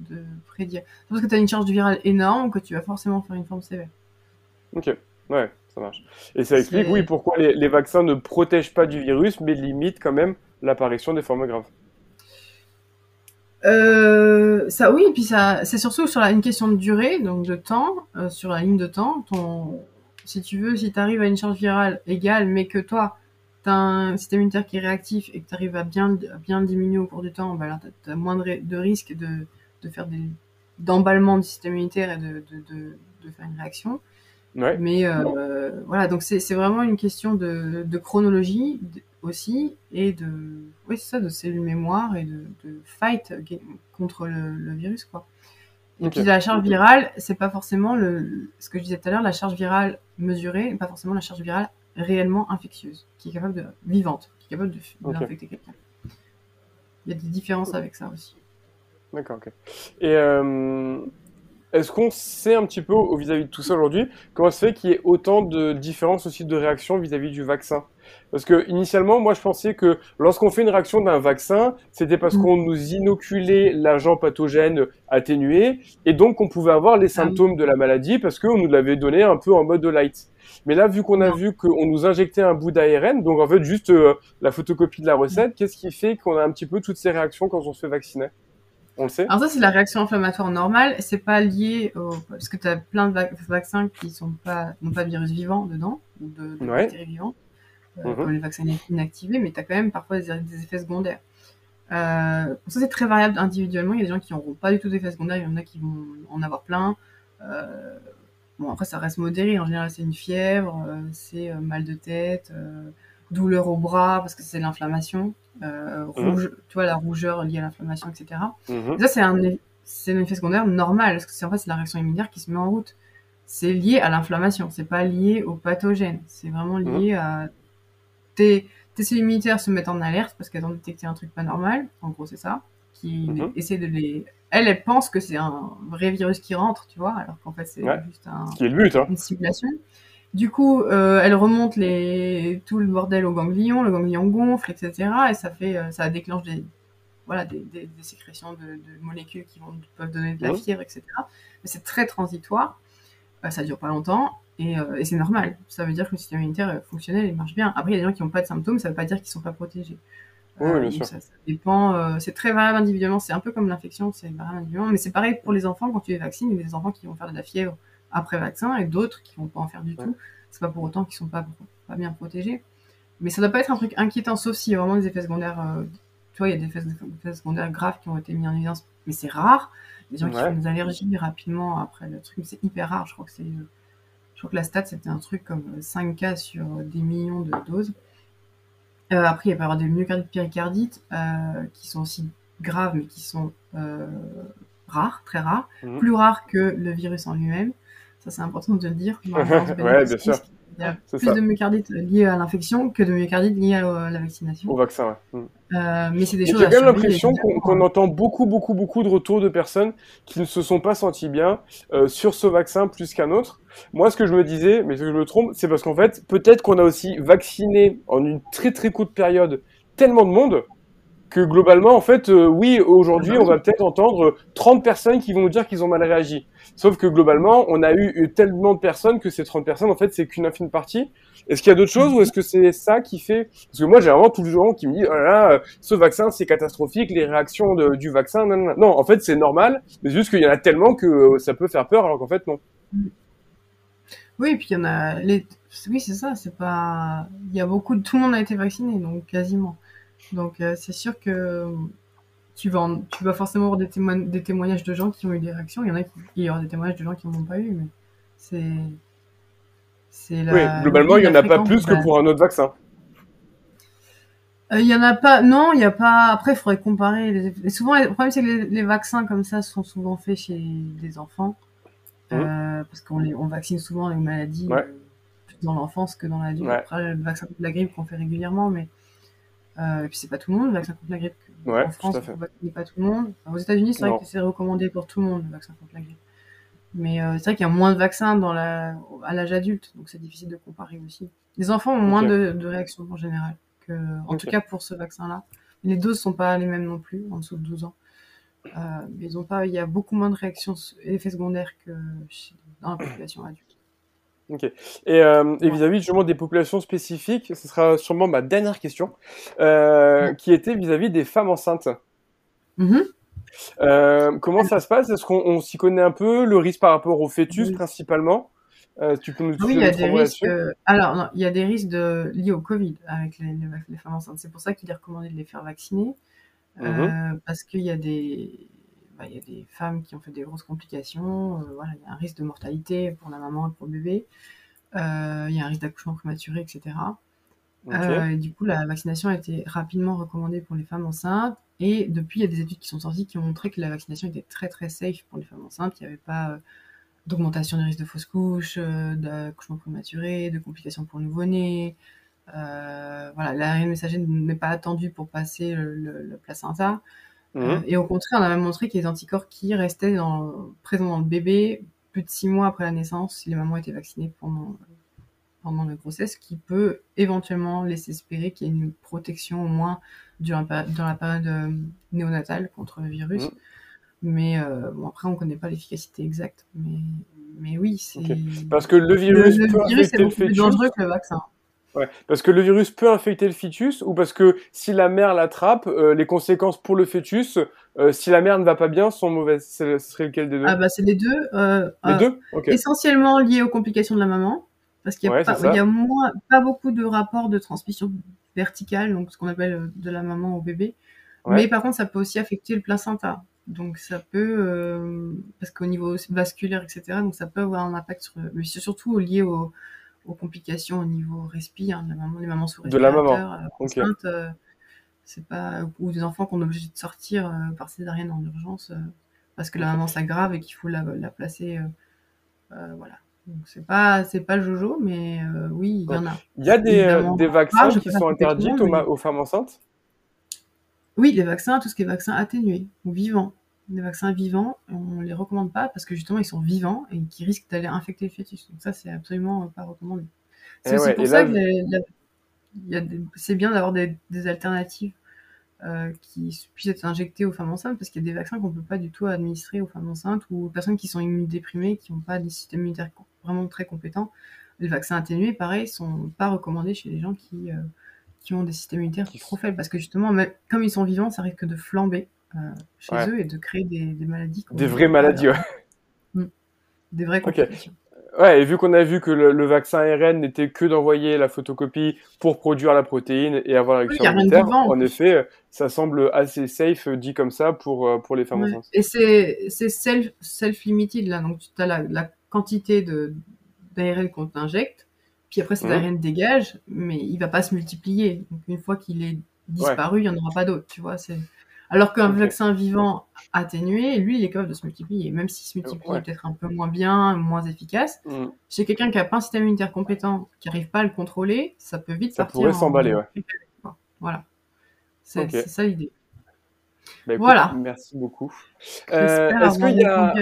prédire. C'est parce que tu as une charge virale énorme que tu vas forcément faire une forme sévère. Ok, ouais, ça marche. Et ça explique, oui, pourquoi les, vaccins ne protègent pas du virus, mais limitent quand même l'apparition des formes graves. Euh, ça oui, et puis ça, c'est surtout sur la, une question de durée, donc de temps, euh, sur la ligne de temps. Ton, si tu veux, si tu arrives à une charge virale égale, mais que toi, tu as un système immunitaire qui est réactif et que tu arrives à bien, bien diminuer au cours du temps, bah tu as, moins de, de risques de, de faire des d'emballement du système immunitaire et de, de, de, faire une réaction. Ouais. Mais euh, voilà, donc c'est vraiment une question de, de chronologie aussi et de oui c'est ça de cellules mémoire et de, de fight contre le, le, virus quoi. Et puis la charge virale, c'est pas forcément le, ce que je disais tout à l'heure, la charge virale mesurée, pas forcément la charge virale réellement infectieuse, qui est capable de vivante, qui est capable de, d'infecter quelqu'un. Il y a des différences avec ça aussi. D'accord, ok. Et euh, est-ce qu'on sait un petit peu, vis-à-vis de tout ça aujourd'hui, comment ça se fait qu'il y ait autant de différences aussi de réactions vis-à-vis du vaccin? Parce que initialement, moi, je pensais que lorsqu'on fait une réaction d'un vaccin, c'était parce mm. qu'on nous inoculait l'agent pathogène atténué, et donc on pouvait avoir les ah symptômes de la maladie parce qu'on nous l'avait donné un peu en mode light. Mais là, vu qu'on a vu qu'on nous injectait un bout d'ARN, donc en fait juste euh, la photocopie de la recette, qu'est-ce qui fait qu'on a un petit peu toutes ces réactions quand on se fait vacciner? On le sait. Alors ça, c'est la réaction inflammatoire normale. C'est pas lié au... Parce que tu as plein de vaccins qui sont pas... n'ont pas de virus vivant dedans, ou de, bactéries vivantes, euh, mhm. comme les vaccins inactivés, mais tu as quand même parfois des, effets secondaires. Euh, ça, c'est très variable individuellement. Il y a des gens qui n'auront pas du tout d'effets secondaires, il y en a qui vont en avoir plein. Euh, bon, après, ça reste modéré. En général, c'est une fièvre, euh, c'est mal de tête, douleur au bras, parce que c'est l'inflammation. Mhm. tu vois, la rougeur liée à l'inflammation, etc. Mhm. ça, c'est un, c'est un effet secondaire normal, parce que c'est en fait c'est la réaction immunitaire qui se met en route. C'est lié à l'inflammation, c'est pas lié au pathogène. C'est vraiment lié à tes, tes cellules immunitaires se mettent en alerte parce qu'elles ont détecté un truc pas normal. En gros, c'est ça. Qui essaie de les. Elle, elle pense que c'est un vrai virus qui rentre, tu vois, alors qu'en fait c'est juste un, qui est le but, hein. une simulation. Du coup, euh, elle remonte les, tout le bordel au ganglion, le ganglion gonfle, etc. Et ça fait, euh, ça déclenche des, voilà, des, des, des sécrétions de, de, molécules qui vont, peuvent donner de la fièvre, etc. Mais c'est très transitoire. Euh, ça dure pas longtemps. Et, euh, et c'est normal. Ça veut dire que le système immunitaire fonctionnel, il marche bien. Après, il y a des gens qui n'ont pas de symptômes, ça veut pas dire qu'ils sont pas protégés. Oui, bien sûr. Ça, ça, dépend. c'est très variable individuellement. C'est un peu comme l'infection, c'est variable individuellement. Mais c'est pareil pour les enfants quand tu les vaccines. Il y a des enfants qui vont faire de la fièvre après vaccin et d'autres qui vont pas en faire du tout. C'est pas pour autant qu'ils sont pas, pas bien protégés. Mais ça doit pas être un truc inquiétant, sauf s'il y a vraiment des effets secondaires. Euh, tu vois, il y a des effets, secondaires graves qui ont été mis en évidence, mais c'est rare. Les gens qui font des allergies rapidement après le truc, c'est hyper rare. Je crois que c'est, que la stat c'était un truc comme 5 cas sur des millions de doses. Euh, après, il peut y avoir des myocardites péricardites euh, qui sont aussi graves, mais qui sont rares, très rares, mmh. plus rares que le virus en lui-même. Ça, c'est important de le dire. [LAUGHS] ouais, bien sûr. Il y a plus de myocardites liées à l'infection que de myocardites liées à la vaccination. Au vaccin, ouais. Mm. Euh, mais c'est des choses. J'ai quand même l'impression qu'on entend beaucoup, beaucoup, beaucoup de retours de personnes qui ne se sont pas senties bien euh, sur ce vaccin plus qu'un autre. Moi, ce que je me disais, mais ce que je me trompe, c'est parce qu'en fait, peut-être qu'on a aussi vacciné en une très très courte période tellement de monde que globalement, en fait, euh, oui, aujourd'hui, on va peut-être entendre 30 personnes qui vont nous dire qu'ils ont mal réagi. Sauf que globalement, on a eu tellement de personnes que ces 30 personnes, en fait, c'est qu'une infime partie. Est-ce qu'il y a d'autres choses ou est-ce que c'est ça qui fait Parce que moi, j'ai vraiment tous les gens qui me disent oh là, là, ce vaccin, c'est catastrophique, les réactions de, du vaccin. Non. en fait, c'est normal, mais juste qu'il y en a tellement que euh, ça peut faire peur, alors qu'en fait, non. Oui, et puis il y en a. Les... Oui, c'est ça. C'est pas. Il y a beaucoup de. Tout le monde a été vacciné, donc quasiment. Donc euh, c'est sûr que tu vas, tu vas forcément avoir des, des, témoignages de gens qui ont eu des réactions. Il y en a qui, il y aura des témoignages de gens qui n'en ont pas eu, mais c'est. c'est la, oui, globalement, il n'y en a pas plus que pour un autre vaccin. Euh, il y en a pas, non, il n'y a pas. Après, il faudrait comparer. Les... souvent, le problème, c'est que les, vaccins comme ça sont souvent faits chez des enfants. Mmh. Euh, parce qu'on on vaccine souvent les maladies dans l'enfance que dans l'adulte. Après, le vaccin contre la grippe qu'on fait régulièrement, mais euh, et puis c'est pas tout le monde, le vaccin contre la grippe. Ouais, en France, on ne pas tout le monde. aux États-Unis, c'est vrai que c'est recommandé pour tout le monde, le vaccin contre la grippe. Mais euh, c'est vrai qu'il y a moins de vaccins dans la... à l'âge adulte, donc c'est difficile de comparer aussi. Les enfants ont moins de, de, réactions en général, que, en tout cas pour ce vaccin-là. Les doses sont pas les mêmes non plus, en dessous de 12 ans. Euh, mais ils ont pas, il y a beaucoup moins de réactions et effets secondaires que dans la population adulte. Ok. Et, euh, vis-à-vis justement des populations spécifiques, ce sera sûrement ma dernière question, euh, qui était vis-à-vis des femmes enceintes. Mm-hmm. Euh, comment ça se passe? Est-ce qu'on s'y connaît un peu Le risque par rapport au fœtus principalement? Tu peux nous Oui, il y a des risques. alors, il y a des risques de... liés au Covid avec les, les femmes enceintes. C'est pour ça qu'il est recommandé de les faire vacciner, mm-hmm. parce qu'il y a des bah, il y a des femmes qui ont fait des grosses complications. Euh, voilà, il y a un risque de mortalité pour la maman et pour le bébé. Euh, il y a un risque d'accouchement prématuré, etc. Euh, et du coup, la vaccination a été rapidement recommandée pour les femmes enceintes. Et depuis, il y a des études qui sont sorties qui ont montré que la vaccination était très très safe pour les femmes enceintes. Il n'y avait pas euh, d'augmentation du risque de fausse couche, euh, d'accouchement prématuré, de complications pour le nouveau-né. Euh, voilà, l'ARN messager n'est pas attendu pour passer le, placenta. Mhm. et au contraire, on a même montré qu'il y a des anticorps qui restaient dans, présents dans le bébé plus de six mois après la naissance si les mamans étaient vaccinées pendant pendant la grossesse qui peut éventuellement laisser espérer qu'il y ait une protection au moins durant, dans la période euh, néonatale contre le virus. Mm. Mais euh, bon, après, on ne connaît pas l'efficacité exacte. Mais, mais oui, c'est. Parce que le virus, le, peut virus est beaucoup plus dangereux que le vaccin. Ouais. Parce que le virus peut infecter le fœtus ou parce que si la mère l'attrape, euh, les conséquences pour le fœtus, si la mère ne va pas bien, sont mauvaises. Ce serait lequel des deux? Ah bah c'est les deux. les deux? Essentiellement liés aux complications de la maman. Parce qu'il n'y a, pas, y a moins, pas beaucoup de rapports de transmission verticale, donc ce qu'on appelle euh, de la maman au bébé. Mais par contre, ça peut aussi affecter le placenta. Donc ça peut, euh, parce qu'au niveau vasculaire, etc., donc ça peut avoir un impact sur, mais c'est surtout lié aux, aux, complications au niveau respi, hein, la maman, les mamans sous de la maman. Euh, c'est pas, ou des enfants qu'on est obligé de sortir euh, par césarienne en urgence parce que la maman s'aggrave et qu'il faut la, la placer, voilà. Donc c'est pas c'est pas Jojo, mais euh, oui, il y en a. Il y a des, euh, des vaccins qui sont interdits aux, femmes enceintes? Oui, les vaccins, tout ce qui est vaccin atténué ou vivant. Les vaccins vivants, on les recommande pas parce que justement ils sont vivants et qui risquent d'aller infecter le fœtus. Donc ça c'est absolument pas recommandé. C'est eh pour ça que c'est bien d'avoir des, des alternatives euh, qui puissent être injectés aux femmes enceintes, parce qu'il y a des vaccins qu'on ne peut pas du tout administrer aux femmes enceintes ou aux personnes qui sont immunodéprimées, qui n'ont pas des systèmes immunitaires vraiment très compétents. Les vaccins atténués, pareil, sont pas recommandés chez les gens qui, euh, qui ont des systèmes immunitaires trop faibles, parce que justement, comme ils sont vivants, ça risque de flamber euh, chez eux et de créer des, des maladies. Des vraies maladies, ouais. Mm. Des vraies complications. Ouais, et vu qu'on a vu que le, vaccin ARN n'était que d'envoyer la photocopie pour produire la protéine et avoir la réaction en effet, ça semble assez safe dit comme ça pour, euh, pour les femmes enceintes. Et c'est self, self-limited là, donc tu as la, la quantité d'ARN qu'on t'injecte, puis après cet ARN dégage, mais il va pas se multiplier. Donc une fois qu'il est disparu, il y en aura pas d'autres, tu vois. C'est alors qu'un vaccin vivant atténué, lui, il est capable de se multiplier, même s'il se multiplie peut-être un peu moins bien, moins efficace. Mm. Chez quelqu'un qui a pas un système immunitaire compétent, qui n'arrive pas à le contrôler, ça peut vite ça partir. Ça pourrait s'emballer, ouais. Voilà. C'est ça l'idée. Bah, voilà. Merci beaucoup. Euh, Est-ce qu'il y a.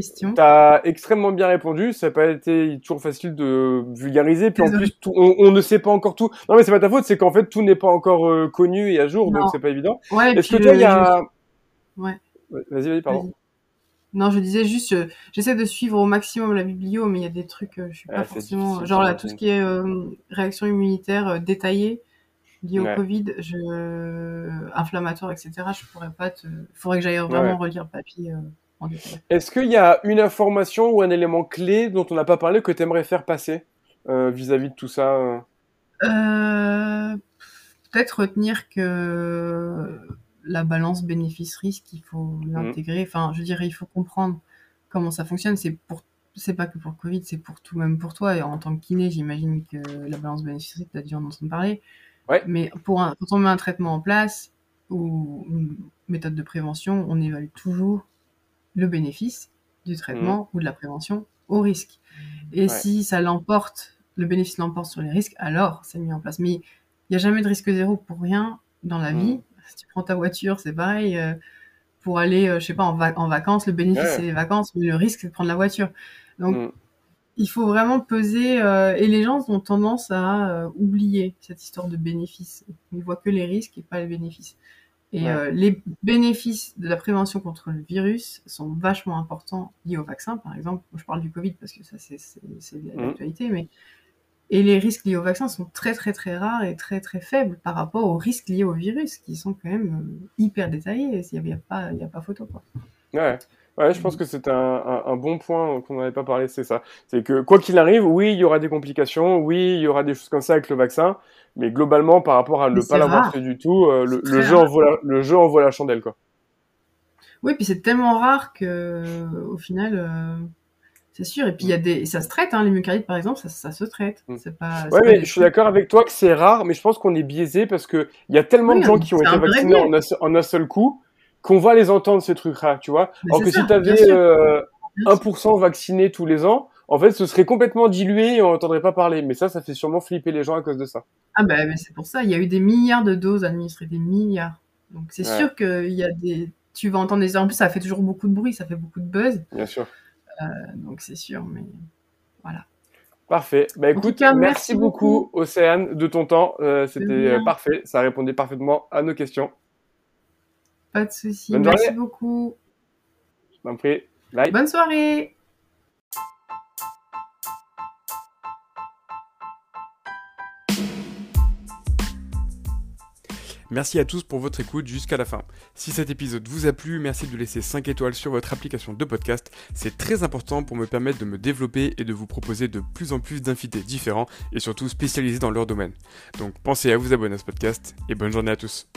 Tu as extrêmement bien répondu. Ça n'a pas été toujours facile de vulgariser. Puis en plus, on, ne sait pas encore tout. Non, mais c'est pas ta faute. C'est qu'en fait, tout n'est pas encore euh, connu et à jour, donc c'est pas évident. Est-ce que toi, il y a. Ouais. Vas-y, vas-y, pardon. non, je disais juste, j'essaie de suivre au maximum la biblio, mais il y a des trucs, euh, je suis pas forcément. Genre là, tout ce qui est réaction immunitaire détaillée lié au Covid, je... inflammatoire, etc., je pourrais pas te. Il faudrait que j'aille vraiment relire le papier. Euh, Est-ce qu'il y a une information ou un élément clé dont on n'a pas parlé que tu aimerais faire passer euh, vis-à-vis de tout ça euh? euh... Peut-être retenir que la balance bénéfice-risque, il faut mmh. l'intégrer. Enfin, je dire, il faut comprendre comment ça fonctionne. C'est pour c'est pas que pour le Covid, c'est pour tout, même pour toi. Et en tant que kiné, j'imagine que la balance bénéfice-risque, tu as dû en entendre parler. Mais pour un, quand on met un traitement en place ou une méthode de prévention, on évalue toujours le bénéfice du traitement mmh. ou de la prévention au risque. Et si ça l'emporte, le bénéfice l'emporte sur les risques, alors c'est mis en place. Mais il n'y a jamais de risque zéro pour rien dans la vie. Mmh. Si tu prends ta voiture, c'est pareil. Euh, pour aller, euh, je sais pas, en, en vacances, le bénéfice c'est les vacances, mais le risque c'est de prendre la voiture. Donc mmh il faut vraiment peser euh, et les gens ont tendance à euh, oublier cette histoire de bénéfices. Ils voient que les risques et pas les bénéfices. Et euh, les bénéfices de la prévention contre le virus sont vachement importants liés au vaccin, par exemple. je parle du Covid parce que ça c'est mmh. l'actualité, mais et les risques liés au vaccin sont très très très rares et très très faibles par rapport aux risques liés au virus qui sont quand même hyper détaillés. Il n'y a, pas il a pas photo quoi. Ouais. Ouais, je pense que c'est un, un, bon point qu'on n'avait pas parlé, c'est ça. C'est que quoi qu'il arrive, oui, il y aura des complications, oui, il y aura des choses comme ça avec le vaccin, mais globalement, par rapport à ne pas l'avoir fait du tout, euh, le, le jeu envoie la, le jeu envoie la chandelle, quoi. Oui, puis c'est tellement rare que, au final, euh, c'est sûr. Et puis il y a des, ça se traite, hein, les myocardites par exemple, ça, ça se traite. Mm. C'est pas. Ouais, mais je suis d'accord avec toi que c'est rare, mais je pense qu'on est biaisé parce que il y a tellement Oui, de gens qui ont été vaccinés un, en un seul coup qu'on va les entendre ces trucs-là, tu vois. Mais Alors que ça, si tu avais bien sûr. euh, Bien sûr. 1% vaccinés tous les ans, en fait, ce serait complètement dilué et on n'entendrait pas parler. Mais ça, ça fait sûrement flipper les gens à cause de ça. Ah bah mais c'est pour ça, il y a eu des milliards de doses administrées, des milliards. Donc c'est Ouais. sûr qu'il y a des... Tu vas entendre des... En plus, ça fait toujours beaucoup de bruit, ça fait beaucoup de buzz. Bien sûr. Euh, donc c'est sûr, mais voilà. Parfait. Bah écoute, cas, merci merci beaucoup, Océane, de ton temps. Euh, C'était euh, parfait. Ça répondait parfaitement à nos questions. Pas de souci. Bonne Merci journée. beaucoup. Je prie. Bye. Bonne soirée. Merci à tous pour votre écoute jusqu'à la fin. Si cet épisode vous a plu, merci de laisser 5 étoiles sur votre application de podcast. C'est très important pour me permettre de me développer et de vous proposer de plus en plus d'invités différents et surtout spécialisés dans leur domaine. Donc pensez à vous abonner à ce podcast et bonne journée à tous.